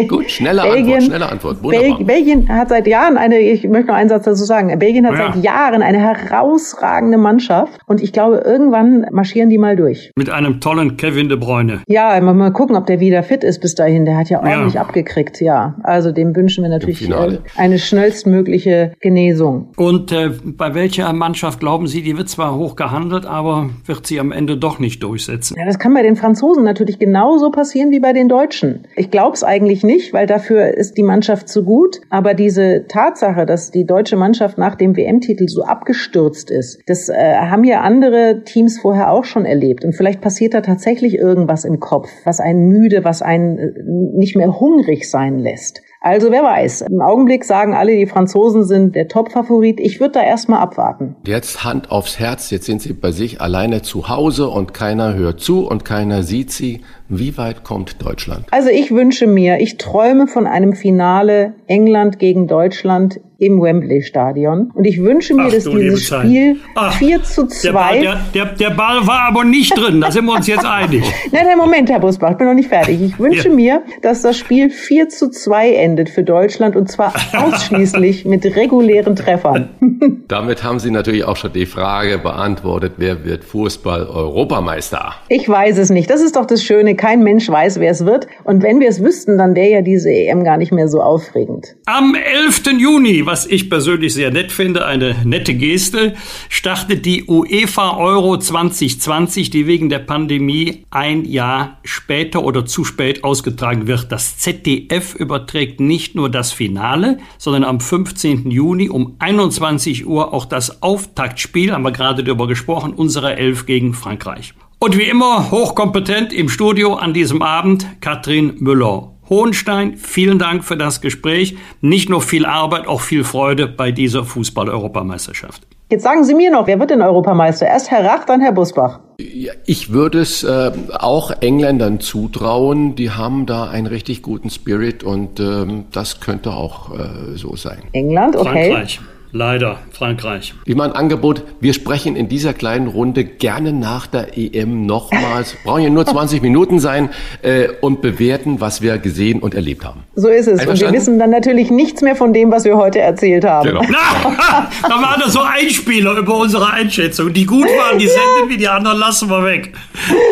Gut, schnelle Belgien, Antwort, schnelle Antwort. Wunderbar. Belgien hat seit Jahren eine, ich möchte noch einen Satz dazu sagen, Belgien hat ja. seit Jahren eine herausragende Mannschaft und ich glaube, irgendwann marschieren die mal durch. Mit einem tollen Kevin de Bruyne. Ja, mal gucken, ob der wieder fit ist bis dahin. Der hat ja ordentlich ja. abgekriegt, ja. Also dem wünschen wir natürlich äh, eine schnellstmögliche Genesung. Und äh, bei welcher Mannschaft glauben Sie, die wird zwar hoch gehandelt, aber wird sie am Ende doch nicht durchsetzen? Ja, das kann bei den Franzosen natürlich genauso passieren wie bei den Deutschen. Ich glaube es eigentlich nicht, weil dafür ist die Mannschaft zu gut. Aber diese Tatsache, dass die deutsche Mannschaft nach dem WM-Titel so abgestürzt ist, das äh, haben ja andere Teams vorher auch schon erlebt. Und vielleicht passiert da tatsächlich irgendwas im Kopf, was einen müde, was einen äh, nicht mehr hungrig sein lässt. Also wer weiß. Im Augenblick sagen alle, die Franzosen sind der Top-Favorit. Ich würde da erstmal abwarten. Jetzt Hand aufs Herz. Jetzt sind sie bei sich alleine zu Hause und keiner hört zu und keiner sieht sie. Wie weit kommt Deutschland? Also ich wünsche mir, ich träume von einem Finale England gegen Deutschland im Wembley-Stadion. Und ich wünsche mir, Ach, dass dieses Spiel Ach, 4 zu 2... Der Ball, der, der, der Ball, war aber nicht drin, da sind wir uns jetzt einig. [LAUGHS] nein, nein, Moment, Herr Busbach, ich bin noch nicht fertig. Ich wünsche ja. mir, dass das Spiel 4 zu 2 endet für Deutschland und zwar [LAUGHS] ausschließlich mit regulären Treffern. [LAUGHS] Damit haben Sie natürlich auch schon die Frage beantwortet, wer wird Fußball-Europameister? Ich weiß es nicht. Das ist doch das Schöne. Kein Mensch weiß, wer es wird. Und wenn wir es wüssten, dann wäre ja diese EM gar nicht mehr so aufregend. Am 11. Juni, was ich persönlich sehr nett finde, eine nette Geste, startet die UEFA Euro 2020, die wegen der Pandemie ein Jahr später oder zu spät ausgetragen wird. Das ZDF überträgt nicht nur das Finale, sondern am 15. Juni um 21 Uhr auch das Auftaktspiel, haben wir gerade darüber gesprochen, unserer Elf gegen Frankreich. Und wie immer hochkompetent im Studio an diesem Abend Katrin Müller. Hohenstein, vielen Dank für das Gespräch. Nicht nur viel Arbeit, auch viel Freude bei dieser Fußball-Europameisterschaft. Jetzt sagen Sie mir noch, wer wird denn Europameister? Erst Herr Rach, dann Herr Busbach. Ja, ich würde es äh, auch Engländern zutrauen. Die haben da einen richtig guten Spirit und ähm, das könnte auch äh, so sein. England, okay. Frankreich. Leider, Frankreich. Wie mein Angebot, wir sprechen in dieser kleinen Runde gerne nach der EM nochmals, [LAUGHS] brauchen ja nur 20 Minuten sein äh, und bewerten, was wir gesehen und erlebt haben. So ist es. Und wir wissen dann natürlich nichts mehr von dem, was wir heute erzählt haben. Genau. Na, [LAUGHS] da waren da so Einspieler über unsere Einschätzung. Die gut waren, die [LAUGHS] senden wir, die anderen lassen wir weg.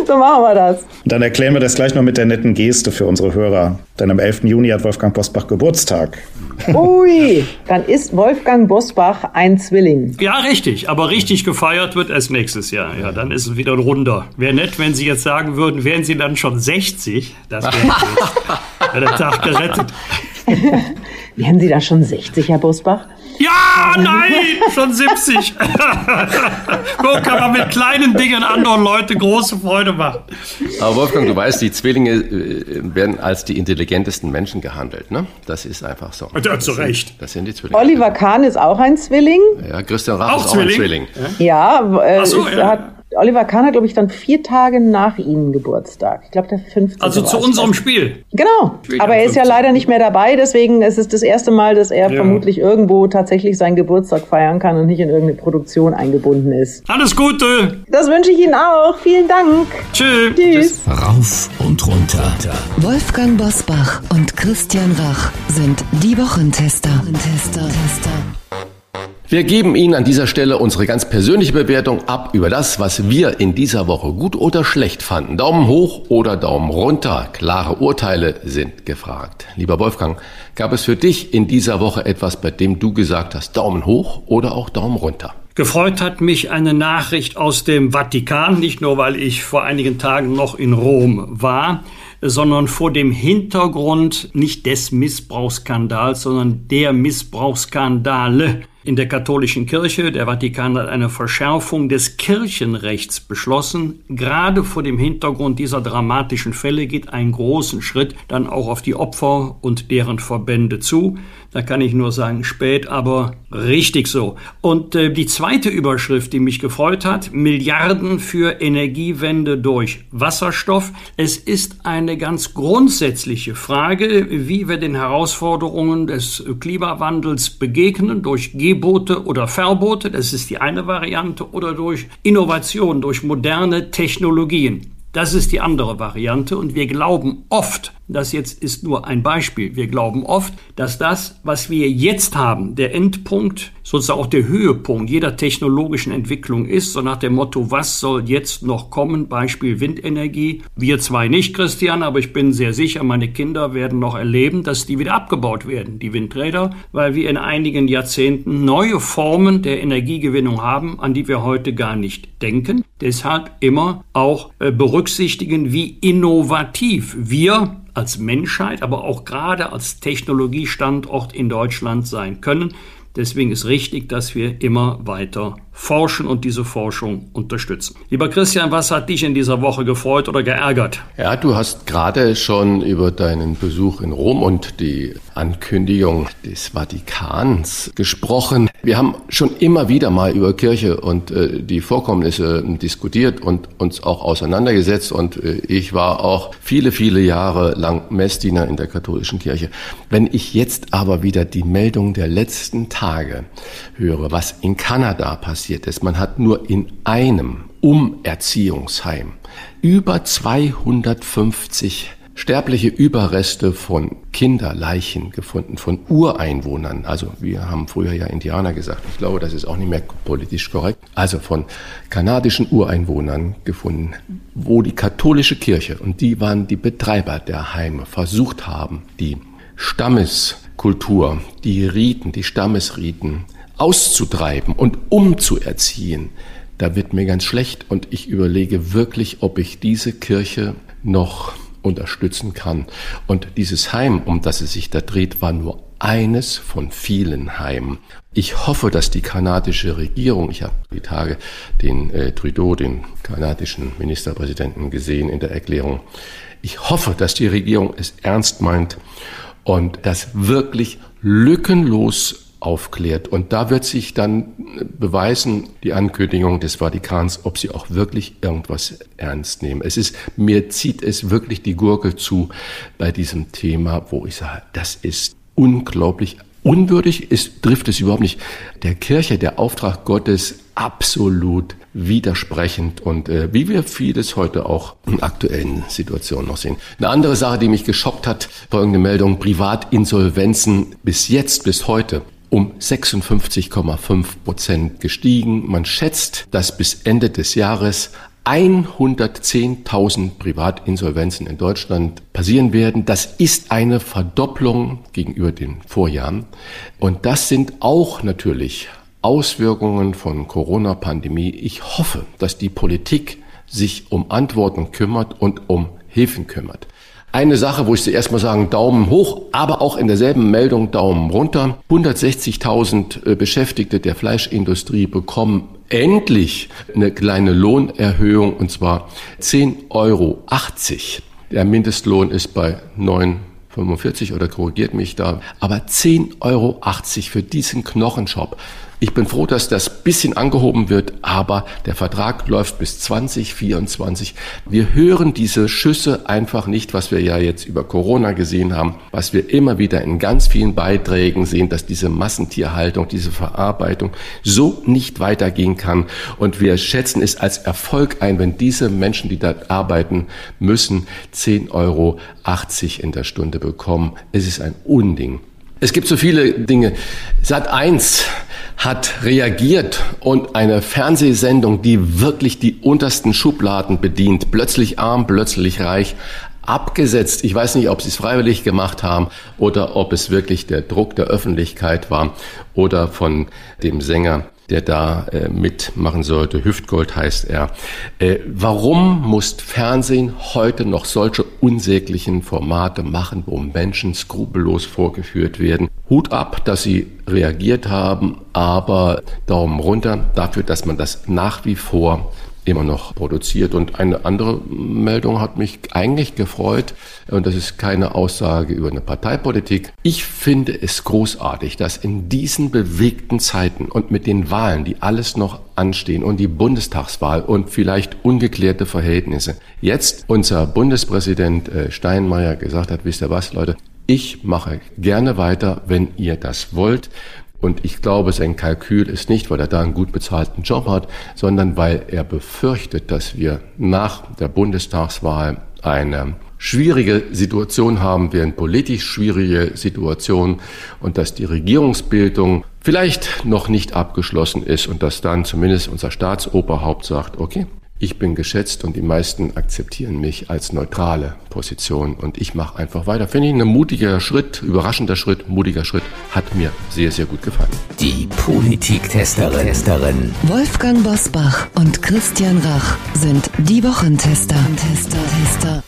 So machen wir das. Dann erklären wir das gleich noch mit der netten Geste für unsere Hörer. Denn am 11. Juni hat Wolfgang Bosbach Geburtstag. Ui, dann ist Wolfgang Bosbach ein Zwilling. Ja, richtig. Aber richtig gefeiert wird erst nächstes Jahr. Ja, dann ist es wieder ein Runder. Wäre nett, wenn Sie jetzt sagen würden, wären Sie dann schon 60. Das wäre wär [LAUGHS] der Tag gerettet. [LAUGHS] wären Sie da schon 60, Herr Bosbach? Ja, nein, schon 70. so [LAUGHS] kann man mit kleinen Dingen anderen Leute große Freude machen. Aber Wolfgang, du weißt, die Zwillinge äh, werden als die intelligentesten Menschen gehandelt. Ne? Das ist einfach so. Ja, zu Recht. Das sind die Zwillinge. Oliver Kahn ist auch ein Zwilling. Ja, Christian Rach auch ist auch Zwilling. ein Zwilling. Ja, äh, so, ja. hat Oliver Kahn hat, glaube ich, dann vier Tage nach Ihnen Geburtstag. Ich glaube, der 15. Also zu unserem Spiel. Genau. Spiel Aber er ist ja leider nicht mehr dabei, deswegen ist es das erste Mal, dass er ja. vermutlich irgendwo tatsächlich seinen Geburtstag feiern kann und nicht in irgendeine Produktion eingebunden ist. Alles Gute. Das wünsche ich Ihnen auch. Vielen Dank. Tschüss. Tschüss. Rauf und runter. Wolfgang Bosbach und Christian Rach sind die Wochentester. Tester. Tester. Wir geben Ihnen an dieser Stelle unsere ganz persönliche Bewertung ab über das, was wir in dieser Woche gut oder schlecht fanden. Daumen hoch oder Daumen runter. Klare Urteile sind gefragt. Lieber Wolfgang, gab es für dich in dieser Woche etwas, bei dem du gesagt hast, Daumen hoch oder auch Daumen runter? Gefreut hat mich eine Nachricht aus dem Vatikan, nicht nur weil ich vor einigen Tagen noch in Rom war, sondern vor dem Hintergrund nicht des Missbrauchsskandals, sondern der Missbrauchsskandale in der katholischen Kirche. Der Vatikan hat eine Verschärfung des Kirchenrechts beschlossen. Gerade vor dem Hintergrund dieser dramatischen Fälle geht ein großen Schritt dann auch auf die Opfer und deren Verbände zu. Da kann ich nur sagen, spät, aber richtig so. Und äh, die zweite Überschrift, die mich gefreut hat, Milliarden für Energiewende durch Wasserstoff. Es ist eine ganz grundsätzliche Frage, wie wir den Herausforderungen des Klimawandels begegnen, durch Gebote oder Verbote, das ist die eine Variante, oder durch Innovation, durch moderne Technologien. Das ist die andere Variante und wir glauben oft, das jetzt ist nur ein Beispiel, wir glauben oft, dass das, was wir jetzt haben, der Endpunkt, sozusagen auch der Höhepunkt jeder technologischen Entwicklung ist, so nach dem Motto, was soll jetzt noch kommen, Beispiel Windenergie. Wir zwei nicht, Christian, aber ich bin sehr sicher, meine Kinder werden noch erleben, dass die wieder abgebaut werden, die Windräder, weil wir in einigen Jahrzehnten neue Formen der Energiegewinnung haben, an die wir heute gar nicht denken. Deshalb immer auch äh, berücksichtigen, wie innovativ wir als Menschheit, aber auch gerade als Technologiestandort in Deutschland sein können. Deswegen ist richtig, dass wir immer weiter forschen und diese Forschung unterstützen. Lieber Christian, was hat dich in dieser Woche gefreut oder geärgert? Ja, du hast gerade schon über deinen Besuch in Rom und die Ankündigung des Vatikans gesprochen. Wir haben schon immer wieder mal über Kirche und äh, die Vorkommnisse diskutiert und uns auch auseinandergesetzt und äh, ich war auch viele, viele Jahre lang Messdiener in der katholischen Kirche. Wenn ich jetzt aber wieder die Meldung der letzten Tage höre, was in Kanada passiert, ist. Man hat nur in einem Umerziehungsheim über 250 sterbliche Überreste von Kinderleichen gefunden, von Ureinwohnern. Also wir haben früher ja Indianer gesagt. Ich glaube, das ist auch nicht mehr politisch korrekt. Also von kanadischen Ureinwohnern gefunden, wo die katholische Kirche, und die waren die Betreiber der Heime, versucht haben, die Stammeskultur, die Riten, die Stammesriten auszutreiben und umzuerziehen, da wird mir ganz schlecht und ich überlege wirklich, ob ich diese Kirche noch unterstützen kann. Und dieses Heim, um das es sich da dreht, war nur eines von vielen Heimen. Ich hoffe, dass die kanadische Regierung, ich habe die Tage den äh, Trudeau, den kanadischen Ministerpräsidenten, gesehen in der Erklärung, ich hoffe, dass die Regierung es ernst meint und das wirklich lückenlos aufklärt. Und da wird sich dann beweisen, die Ankündigung des Vatikans, ob sie auch wirklich irgendwas ernst nehmen. Es ist, mir zieht es wirklich die Gurke zu bei diesem Thema, wo ich sage, das ist unglaublich unwürdig, es trifft es überhaupt nicht. Der Kirche, der Auftrag Gottes absolut widersprechend und äh, wie wir vieles heute auch in aktuellen Situationen noch sehen. Eine andere Sache, die mich geschockt hat, folgende Meldung, Privatinsolvenzen bis jetzt, bis heute um 56,5 Prozent gestiegen. Man schätzt, dass bis Ende des Jahres 110.000 Privatinsolvenzen in Deutschland passieren werden. Das ist eine Verdopplung gegenüber den Vorjahren. Und das sind auch natürlich Auswirkungen von Corona-Pandemie. Ich hoffe, dass die Politik sich um Antworten kümmert und um Hilfen kümmert. Eine Sache, wo ich zuerst mal sagen, Daumen hoch, aber auch in derselben Meldung Daumen runter. 160.000 äh, Beschäftigte der Fleischindustrie bekommen endlich eine kleine Lohnerhöhung und zwar 10,80 Euro. Der Mindestlohn ist bei 9,45 oder korrigiert mich da. Aber 10,80 Euro für diesen Knochenshop. Ich bin froh, dass das bisschen angehoben wird, aber der Vertrag läuft bis 2024. Wir hören diese Schüsse einfach nicht, was wir ja jetzt über Corona gesehen haben, was wir immer wieder in ganz vielen Beiträgen sehen, dass diese Massentierhaltung, diese Verarbeitung so nicht weitergehen kann. Und wir schätzen es als Erfolg ein, wenn diese Menschen, die da arbeiten müssen, 10,80 Euro in der Stunde bekommen. Es ist ein Unding. Es gibt so viele Dinge. Sat 1 hat reagiert und eine Fernsehsendung, die wirklich die untersten Schubladen bedient, plötzlich arm, plötzlich reich, abgesetzt. Ich weiß nicht, ob sie es freiwillig gemacht haben oder ob es wirklich der Druck der Öffentlichkeit war oder von dem Sänger der da äh, mitmachen sollte. Hüftgold heißt er. Äh, warum muss Fernsehen heute noch solche unsäglichen Formate machen, wo Menschen skrupellos vorgeführt werden? Hut ab, dass sie reagiert haben, aber Daumen runter dafür, dass man das nach wie vor immer noch produziert. Und eine andere Meldung hat mich eigentlich gefreut, und das ist keine Aussage über eine Parteipolitik. Ich finde es großartig, dass in diesen bewegten Zeiten und mit den Wahlen, die alles noch anstehen und die Bundestagswahl und vielleicht ungeklärte Verhältnisse, jetzt unser Bundespräsident äh, Steinmeier gesagt hat, wisst ihr was, Leute, ich mache gerne weiter, wenn ihr das wollt. Und ich glaube, sein Kalkül ist nicht, weil er da einen gut bezahlten Job hat, sondern weil er befürchtet, dass wir nach der Bundestagswahl eine schwierige Situation haben werden, politisch schwierige Situation und dass die Regierungsbildung vielleicht noch nicht abgeschlossen ist und dass dann zumindest unser Staatsoberhaupt sagt, okay, ich bin geschätzt und die meisten akzeptieren mich als neutrale Position und ich mache einfach weiter. Finde ich ein mutiger Schritt, überraschender Schritt, mutiger Schritt, hat mir sehr, sehr gut gefallen. Die Politiktesterin. Wolfgang Bosbach und Christian Rach sind die Wochentester. Tester, Tester.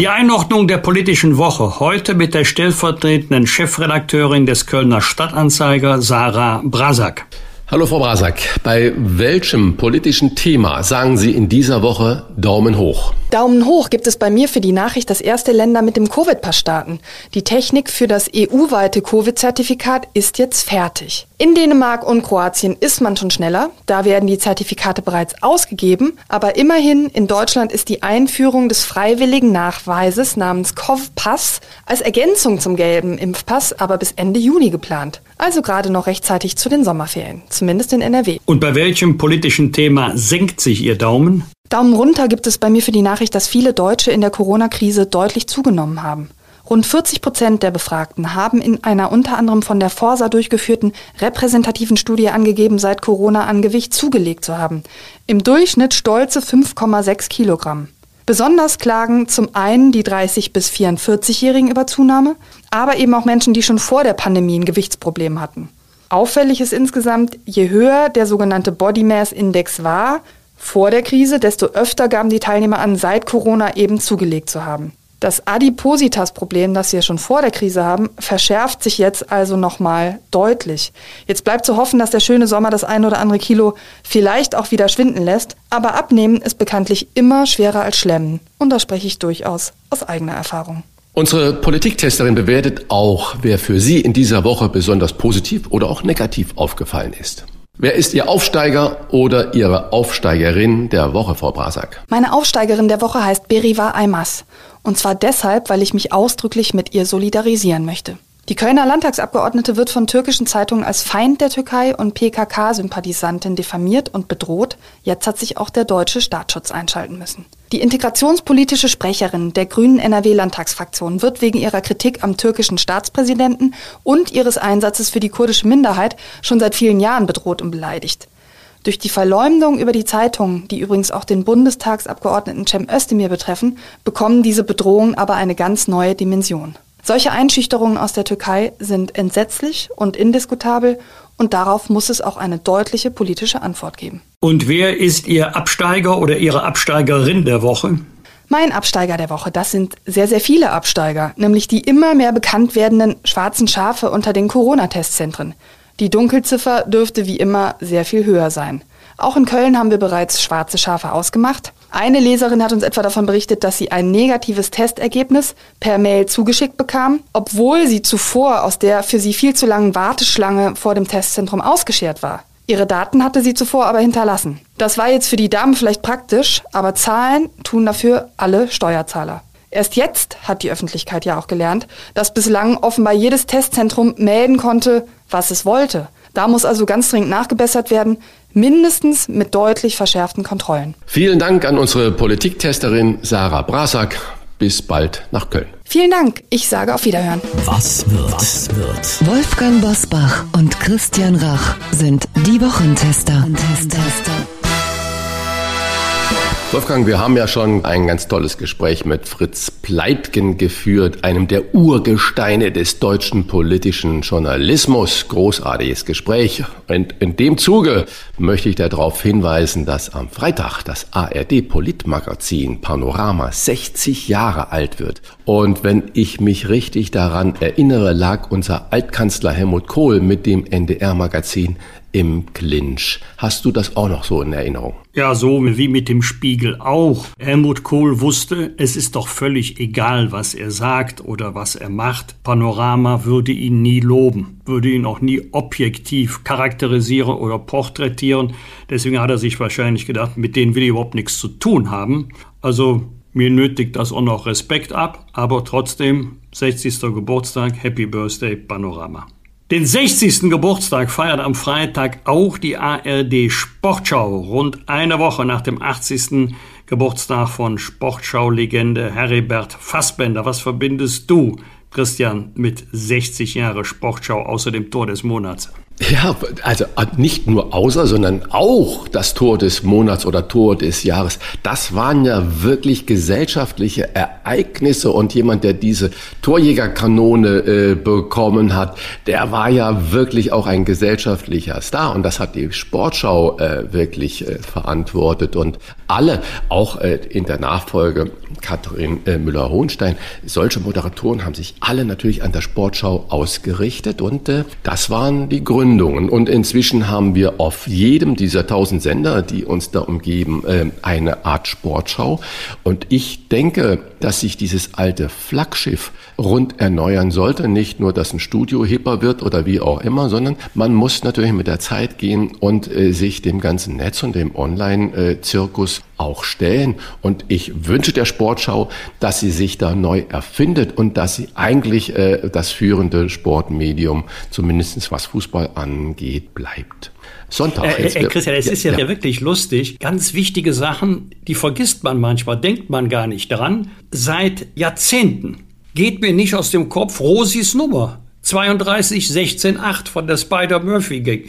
Die Einordnung der politischen Woche heute mit der stellvertretenden Chefredakteurin des Kölner Stadtanzeiger Sarah Brasak. Hallo Frau Brasak, bei welchem politischen Thema sagen Sie in dieser Woche Daumen hoch? Daumen hoch gibt es bei mir für die Nachricht, dass erste Länder mit dem Covid-Pass starten. Die Technik für das EU-weite Covid-Zertifikat ist jetzt fertig. In Dänemark und Kroatien ist man schon schneller, da werden die Zertifikate bereits ausgegeben, aber immerhin in Deutschland ist die Einführung des freiwilligen Nachweises namens COV-Pass als Ergänzung zum gelben Impfpass aber bis Ende Juni geplant. Also gerade noch rechtzeitig zu den Sommerferien, zumindest in NRW. Und bei welchem politischen Thema senkt sich Ihr Daumen? Daumen runter gibt es bei mir für die Nachricht, dass viele Deutsche in der Corona-Krise deutlich zugenommen haben. Rund 40 Prozent der Befragten haben in einer unter anderem von der Forsa durchgeführten repräsentativen Studie angegeben, seit Corona an Gewicht zugelegt zu haben. Im Durchschnitt stolze 5,6 Kilogramm. Besonders klagen zum einen die 30 bis 44-Jährigen über Zunahme, aber eben auch Menschen, die schon vor der Pandemie ein Gewichtsproblem hatten. Auffällig ist insgesamt, je höher der sogenannte Body Mass Index war, vor der Krise, desto öfter gaben die Teilnehmer an, seit Corona eben zugelegt zu haben. Das Adipositas-Problem, das wir schon vor der Krise haben, verschärft sich jetzt also nochmal deutlich. Jetzt bleibt zu hoffen, dass der schöne Sommer das ein oder andere Kilo vielleicht auch wieder schwinden lässt. Aber abnehmen ist bekanntlich immer schwerer als schlemmen. Und da spreche ich durchaus aus eigener Erfahrung. Unsere Politiktesterin bewertet auch, wer für Sie in dieser Woche besonders positiv oder auch negativ aufgefallen ist. Wer ist Ihr Aufsteiger oder Ihre Aufsteigerin der Woche, Frau Brasak? Meine Aufsteigerin der Woche heißt Beriva Aymas. Und zwar deshalb, weil ich mich ausdrücklich mit ihr solidarisieren möchte. Die Kölner Landtagsabgeordnete wird von türkischen Zeitungen als Feind der Türkei und PKK-Sympathisantin diffamiert und bedroht. Jetzt hat sich auch der deutsche Staatsschutz einschalten müssen. Die integrationspolitische Sprecherin der Grünen NRW-Landtagsfraktion wird wegen ihrer Kritik am türkischen Staatspräsidenten und ihres Einsatzes für die kurdische Minderheit schon seit vielen Jahren bedroht und beleidigt. Durch die Verleumdung über die Zeitungen, die übrigens auch den Bundestagsabgeordneten Cem Özdemir betreffen, bekommen diese Bedrohungen aber eine ganz neue Dimension. Solche Einschüchterungen aus der Türkei sind entsetzlich und indiskutabel und darauf muss es auch eine deutliche politische Antwort geben. Und wer ist Ihr Absteiger oder Ihre Absteigerin der Woche? Mein Absteiger der Woche, das sind sehr, sehr viele Absteiger, nämlich die immer mehr bekannt werdenden schwarzen Schafe unter den Corona-Testzentren. Die Dunkelziffer dürfte wie immer sehr viel höher sein. Auch in Köln haben wir bereits schwarze Schafe ausgemacht. Eine Leserin hat uns etwa davon berichtet, dass sie ein negatives Testergebnis per Mail zugeschickt bekam, obwohl sie zuvor aus der für sie viel zu langen Warteschlange vor dem Testzentrum ausgeschert war. Ihre Daten hatte sie zuvor aber hinterlassen. Das war jetzt für die Dame vielleicht praktisch, aber zahlen tun dafür alle Steuerzahler. Erst jetzt hat die Öffentlichkeit ja auch gelernt, dass bislang offenbar jedes Testzentrum melden konnte, was es wollte. Da muss also ganz dringend nachgebessert werden, mindestens mit deutlich verschärften Kontrollen. Vielen Dank an unsere Politiktesterin Sarah Brasak. bis bald nach Köln. Vielen Dank. Ich sage auf Wiederhören. Was wird? Was wird? Wolfgang Bosbach und Christian Rach sind die Wochentester. Wolfgang, wir haben ja schon ein ganz tolles Gespräch mit Fritz Pleitgen geführt, einem der Urgesteine des deutschen politischen Journalismus. Großartiges Gespräch. Und in dem Zuge möchte ich darauf hinweisen, dass am Freitag das ARD Politmagazin Panorama 60 Jahre alt wird. Und wenn ich mich richtig daran erinnere, lag unser Altkanzler Helmut Kohl mit dem NDR-Magazin im Clinch. Hast du das auch noch so in Erinnerung? Ja, so wie mit dem Spiegel auch. Helmut Kohl wusste, es ist doch völlig egal, was er sagt oder was er macht. Panorama würde ihn nie loben, würde ihn auch nie objektiv charakterisieren oder porträtieren. Deswegen hat er sich wahrscheinlich gedacht, mit denen will ich überhaupt nichts zu tun haben. Also mir nötigt das auch noch Respekt ab, aber trotzdem 60. Geburtstag, Happy Birthday Panorama. Den 60. Geburtstag feiert am Freitag auch die ARD Sportschau, rund eine Woche nach dem 80. Geburtstag von Sportschau-Legende Heribert Fassbender. Was verbindest du, Christian, mit 60 Jahre Sportschau außer dem Tor des Monats? Ja, also äh, nicht nur außer, sondern auch das Tor des Monats oder Tor des Jahres. Das waren ja wirklich gesellschaftliche Ereignisse. Und jemand, der diese Torjägerkanone äh, bekommen hat, der war ja wirklich auch ein gesellschaftlicher Star. Und das hat die Sportschau äh, wirklich äh, verantwortet. Und alle, auch äh, in der Nachfolge Katrin äh, Müller-Hohenstein, solche Moderatoren haben sich alle natürlich an der Sportschau ausgerichtet. Und das waren die Gründe Gründungen. Und inzwischen haben wir auf jedem dieser tausend Sender, die uns da umgeben, äh, eine Art Sportschau. Und ich denke, dass sich dieses alte Flaggschiff rund erneuern sollte. Nicht nur, dass ein Studio hipper wird oder wie auch immer, sondern man muss natürlich mit der Zeit gehen und äh, sich dem ganzen Netz und dem Online-Zirkus auch stellen. Und ich wünsche der Sportschau, dass sie sich da neu erfindet und dass sie eigentlich äh, das führende Sportmedium, zumindest was Fußball angeht, bleibt. Sonntag. Äh, äh, Christian, es ja, ist ja, ja, wirklich lustig. Ganz wichtige Sachen, die vergisst man manchmal, denkt man gar nicht dran. Seit Jahrzehnten geht mir nicht aus dem Kopf Rosis Nummer. 32 16 8 von der Spider-Murphy Gang.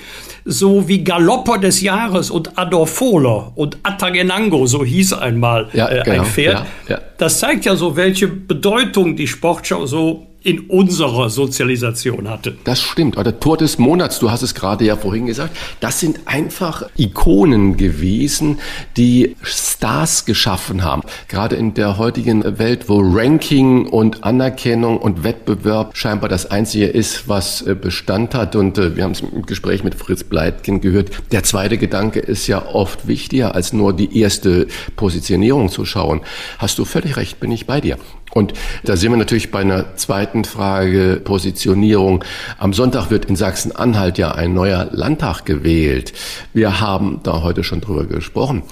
So wie Galopper des Jahres und Adorfola und Atagenango, so hieß einmal ja, äh, genau, ein Pferd. Ja, das zeigt ja so, welche Bedeutung die Sportschau so in unserer Sozialisation hatte. Das stimmt. Oder Tor des Monats, du hast es gerade ja vorhin gesagt, das sind einfach Ikonen gewesen, die Stars geschaffen haben. Gerade in der heutigen Welt, wo Ranking und Anerkennung und Wettbewerb scheinbar das Einzige ist, was äh, Bestand hat. Und äh, wir haben es im Gespräch mit Fritz Bleitgen gehört. Der zweite Gedanke ist ja oft wichtiger, als nur die erste Positionierung zu schauen. Hast du völlig recht, bin ich bei dir. Und da sind wir natürlich bei einer zweiten Frage, Positionierung. Am Sonntag wird in Sachsen-Anhalt ja ein neuer Landtag gewählt. Wir haben da heute schon drüber gesprochen.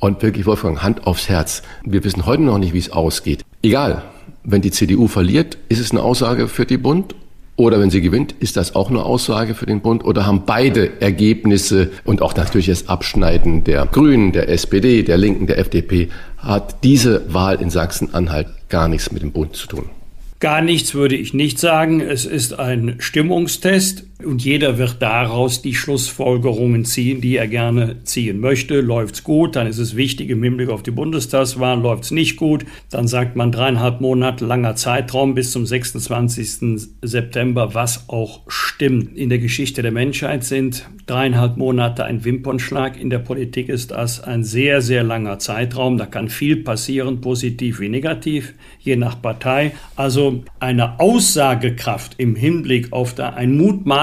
Und wirklich, Wolfgang, Hand aufs Herz. Wir wissen heute noch nicht, wie es ausgeht. Egal, wenn die CDU verliert, ist es eine Aussage für die Bund oder wenn sie gewinnt, ist das auch eine Aussage für den Bund? Oder haben beide Ergebnisse und auch natürlich das Abschneiden der Grünen, der SPD, der Linken, der FDP, hat diese Wahl in Sachsen-Anhalt gar nichts mit dem Bund zu tun? Gar nichts würde ich nicht sagen. Es ist ein Stimmungstest und jeder wird daraus die Schlussfolgerungen ziehen, die er gerne ziehen möchte. Läuft's gut, dann ist es wichtig im Hinblick auf die Bundestagswahl. Läuft's nicht gut, dann sagt man dreieinhalb Monate langer Zeitraum bis zum 26. September, was auch stimmt. In der Geschichte der Menschheit sind dreieinhalb Monate ein Wimpernschlag. In der Politik ist das ein sehr, sehr langer Zeitraum. Da kann viel passieren, positiv wie negativ, je nach Partei. Also eine Aussagekraft im Hinblick auf da ein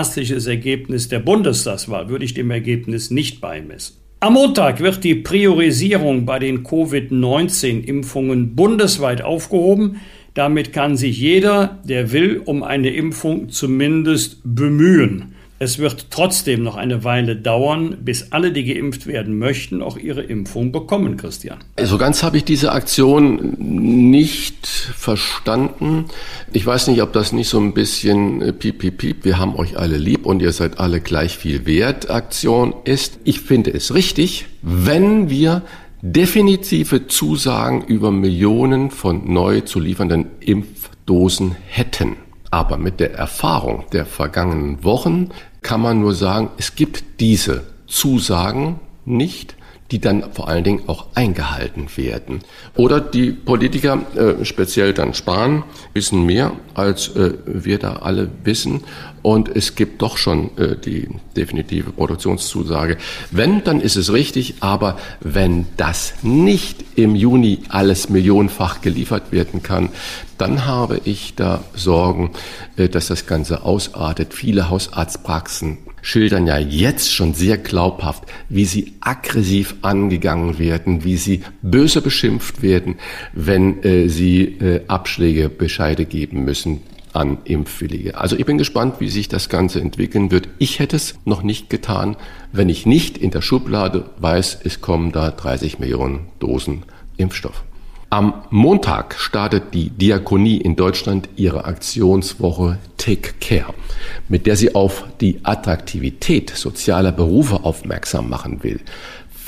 mutmaßliches Ergebnis der Bundestagswahl würde ich dem Ergebnis nicht beimessen. Am Montag wird die Priorisierung bei den Covid-19-Impfungen bundesweit aufgehoben. Damit kann sich jeder, der will, um eine Impfung zumindest bemühen. Es wird trotzdem noch eine Weile dauern, bis alle, die geimpft werden möchten, auch ihre Impfung bekommen, Christian. So also ganz habe ich diese Aktion nicht verstanden. Ich weiß nicht, ob das nicht so ein bisschen äh, piep, piep, piep, wir haben euch alle lieb und ihr seid alle gleich viel wert Aktion ist. Ich finde es richtig, wenn wir definitive Zusagen über Millionen von neu zu liefernden Impfdosen hätten. Aber mit der Erfahrung der vergangenen Wochen kann man nur sagen, es gibt diese Zusagen nicht die dann vor allen Dingen auch eingehalten werden. Oder die Politiker, äh, speziell dann Spahn, wissen mehr, als äh, wir da alle wissen. Und es gibt doch schon äh, die definitive Produktionszusage. Wenn, dann ist es richtig, aber wenn das nicht im Juni alles millionenfach geliefert werden kann, dann habe ich da Sorgen, äh, dass das Ganze ausartet. Viele Hausarztpraxen schildern ja jetzt schon sehr glaubhaft, wie sie aggressiv angegangen werden, wie sie böse beschimpft werden, wenn äh, sie äh, Abschläge, Bescheide geben müssen an Impfwillige. Also ich bin gespannt, wie sich das Ganze entwickeln wird. Ich hätte es noch nicht getan, wenn ich nicht in der Schublade weiß, es kommen da 30 Millionen Dosen Impfstoff. Am Montag startet die Diakonie in Deutschland ihre Aktionswoche Take Care, mit der sie auf die Attraktivität sozialer Berufe aufmerksam machen will.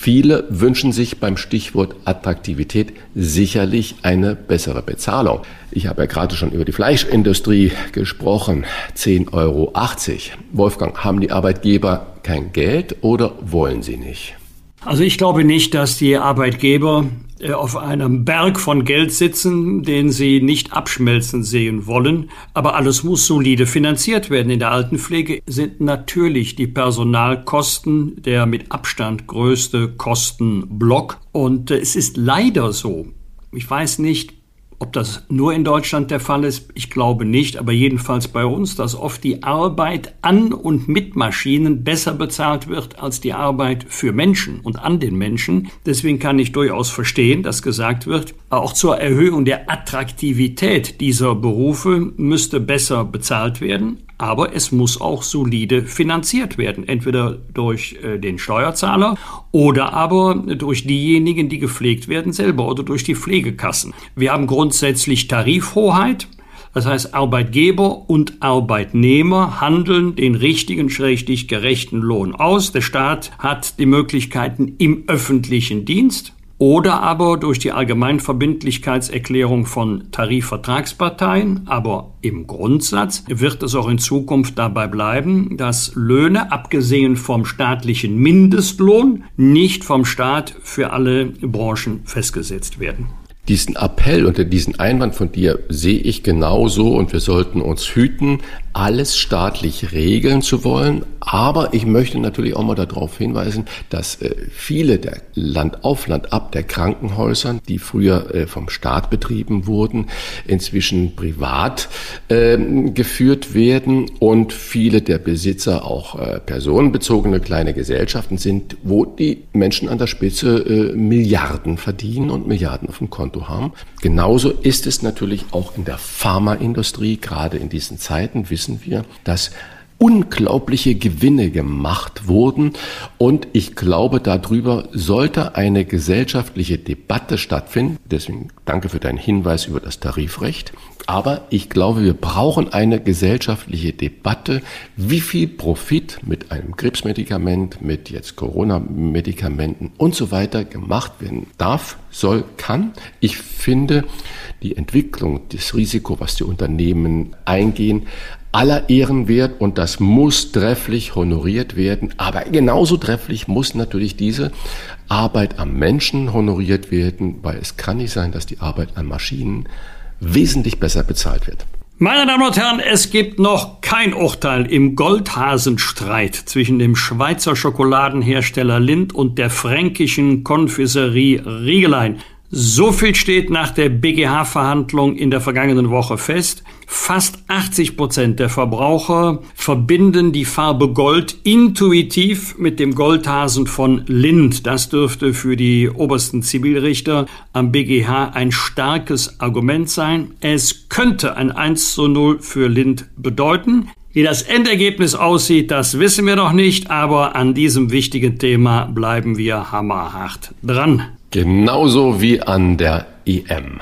Viele wünschen sich beim Stichwort Attraktivität sicherlich eine bessere Bezahlung. Ich habe ja gerade schon über die Fleischindustrie gesprochen. 10,80 Euro. Wolfgang, haben die Arbeitgeber kein Geld oder wollen sie nicht? Also ich glaube nicht, dass die Arbeitgeber auf einem Berg von Geld sitzen, den sie nicht abschmelzen sehen wollen. Aber alles muss solide finanziert werden. In der Altenpflege sind natürlich die Personalkosten der mit Abstand größte Kostenblock. Und äh, es ist leider so. Ich weiß nicht, ob das nur in Deutschland der Fall ist, ich glaube nicht, aber jedenfalls bei uns, dass oft die Arbeit an und mit Maschinen besser bezahlt wird als die Arbeit für Menschen und an den Menschen. Deswegen kann ich durchaus verstehen, dass gesagt wird, auch zur Erhöhung der Attraktivität dieser Berufe müsste besser bezahlt werden. Aber es muss auch solide finanziert werden, entweder durch äh, den Steuerzahler oder aber durch diejenigen, die gepflegt werden selber oder durch die Pflegekassen. Wir haben grundsätzlich Tarifhoheit. Das heißt, Arbeitgeber und Arbeitnehmer handeln den richtigen, schrägstich gerechten Lohn aus. Der Staat hat die Möglichkeiten im öffentlichen Dienst oder aber durch die Allgemeinverbindlichkeitserklärung von Tarifvertragsparteien. Aber im Grundsatz wird es auch in Zukunft dabei bleiben, dass Löhne, abgesehen vom staatlichen Mindestlohn, nicht vom Staat für alle Branchen festgesetzt werden. Diesen Appell und diesen Einwand von dir sehe ich genauso und wir sollten uns hüten, alles staatlich regeln zu wollen. Aber ich möchte natürlich auch mal darauf hinweisen, dass äh, viele der Land auf Land ab der Krankenhäusern, die früher äh, vom Staat betrieben wurden, inzwischen privat äh, geführt werden und viele der Besitzer auch äh, personenbezogene kleine Gesellschaften sind, wo die Menschen an der Spitze Milliarden verdienen und Milliarden auf dem Konto haben. Genauso ist es natürlich auch in der Pharmaindustrie, gerade in diesen Zeiten, wissen wissen wir, dass unglaubliche Gewinne gemacht wurden. Und ich glaube, darüber sollte eine gesellschaftliche Debatte stattfinden. Deswegen danke für deinen Hinweis über das Tarifrecht. Aber ich glaube, wir brauchen eine gesellschaftliche Debatte, wie viel Profit mit einem Krebsmedikament, mit jetzt Corona-Medikamenten und so weiter gemacht werden darf, soll, kann. Ich finde die Entwicklung, das Risiko, was die Unternehmen eingehen, aller Ehren wert und das muss trefflich honoriert werden. Aber genauso trefflich muss natürlich diese Arbeit am Menschen honoriert werden, weil es kann nicht sein, dass die Arbeit an Maschinen wesentlich besser bezahlt wird. Meine Damen und Herren, es gibt noch kein Urteil im Goldhasenstreit zwischen dem Schweizer Schokoladenhersteller Lind und der fränkischen Konfiserie Riegelein. So viel steht nach der BGH-Verhandlung in der vergangenen Woche fest. Fast 80 Prozent der Verbraucher verbinden die Farbe Gold intuitiv mit dem Goldhasen von Lind. Das dürfte für die obersten Zivilrichter am BGH ein starkes Argument sein. Es könnte ein 1 zu 0 für Lind bedeuten. Wie das Endergebnis aussieht, das wissen wir noch nicht, aber an diesem wichtigen Thema bleiben wir hammerhart dran. Genauso wie an der EM.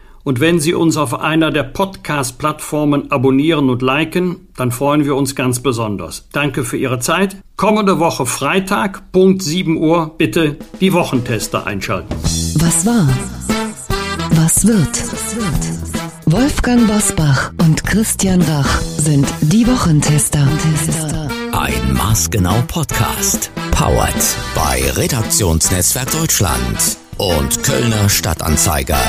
Und wenn Sie uns auf einer der Podcast-Plattformen abonnieren und liken, dann freuen wir uns ganz besonders. Danke für Ihre Zeit. Kommende Woche Freitag, Punkt 7 Uhr, bitte die Wochentester einschalten. Was war? Was wird? Wolfgang Bosbach und Christian Rach sind die Wochentester. Ein Maßgenau Podcast. Powered bei Redaktionsnetzwerk Deutschland und Kölner Stadtanzeiger.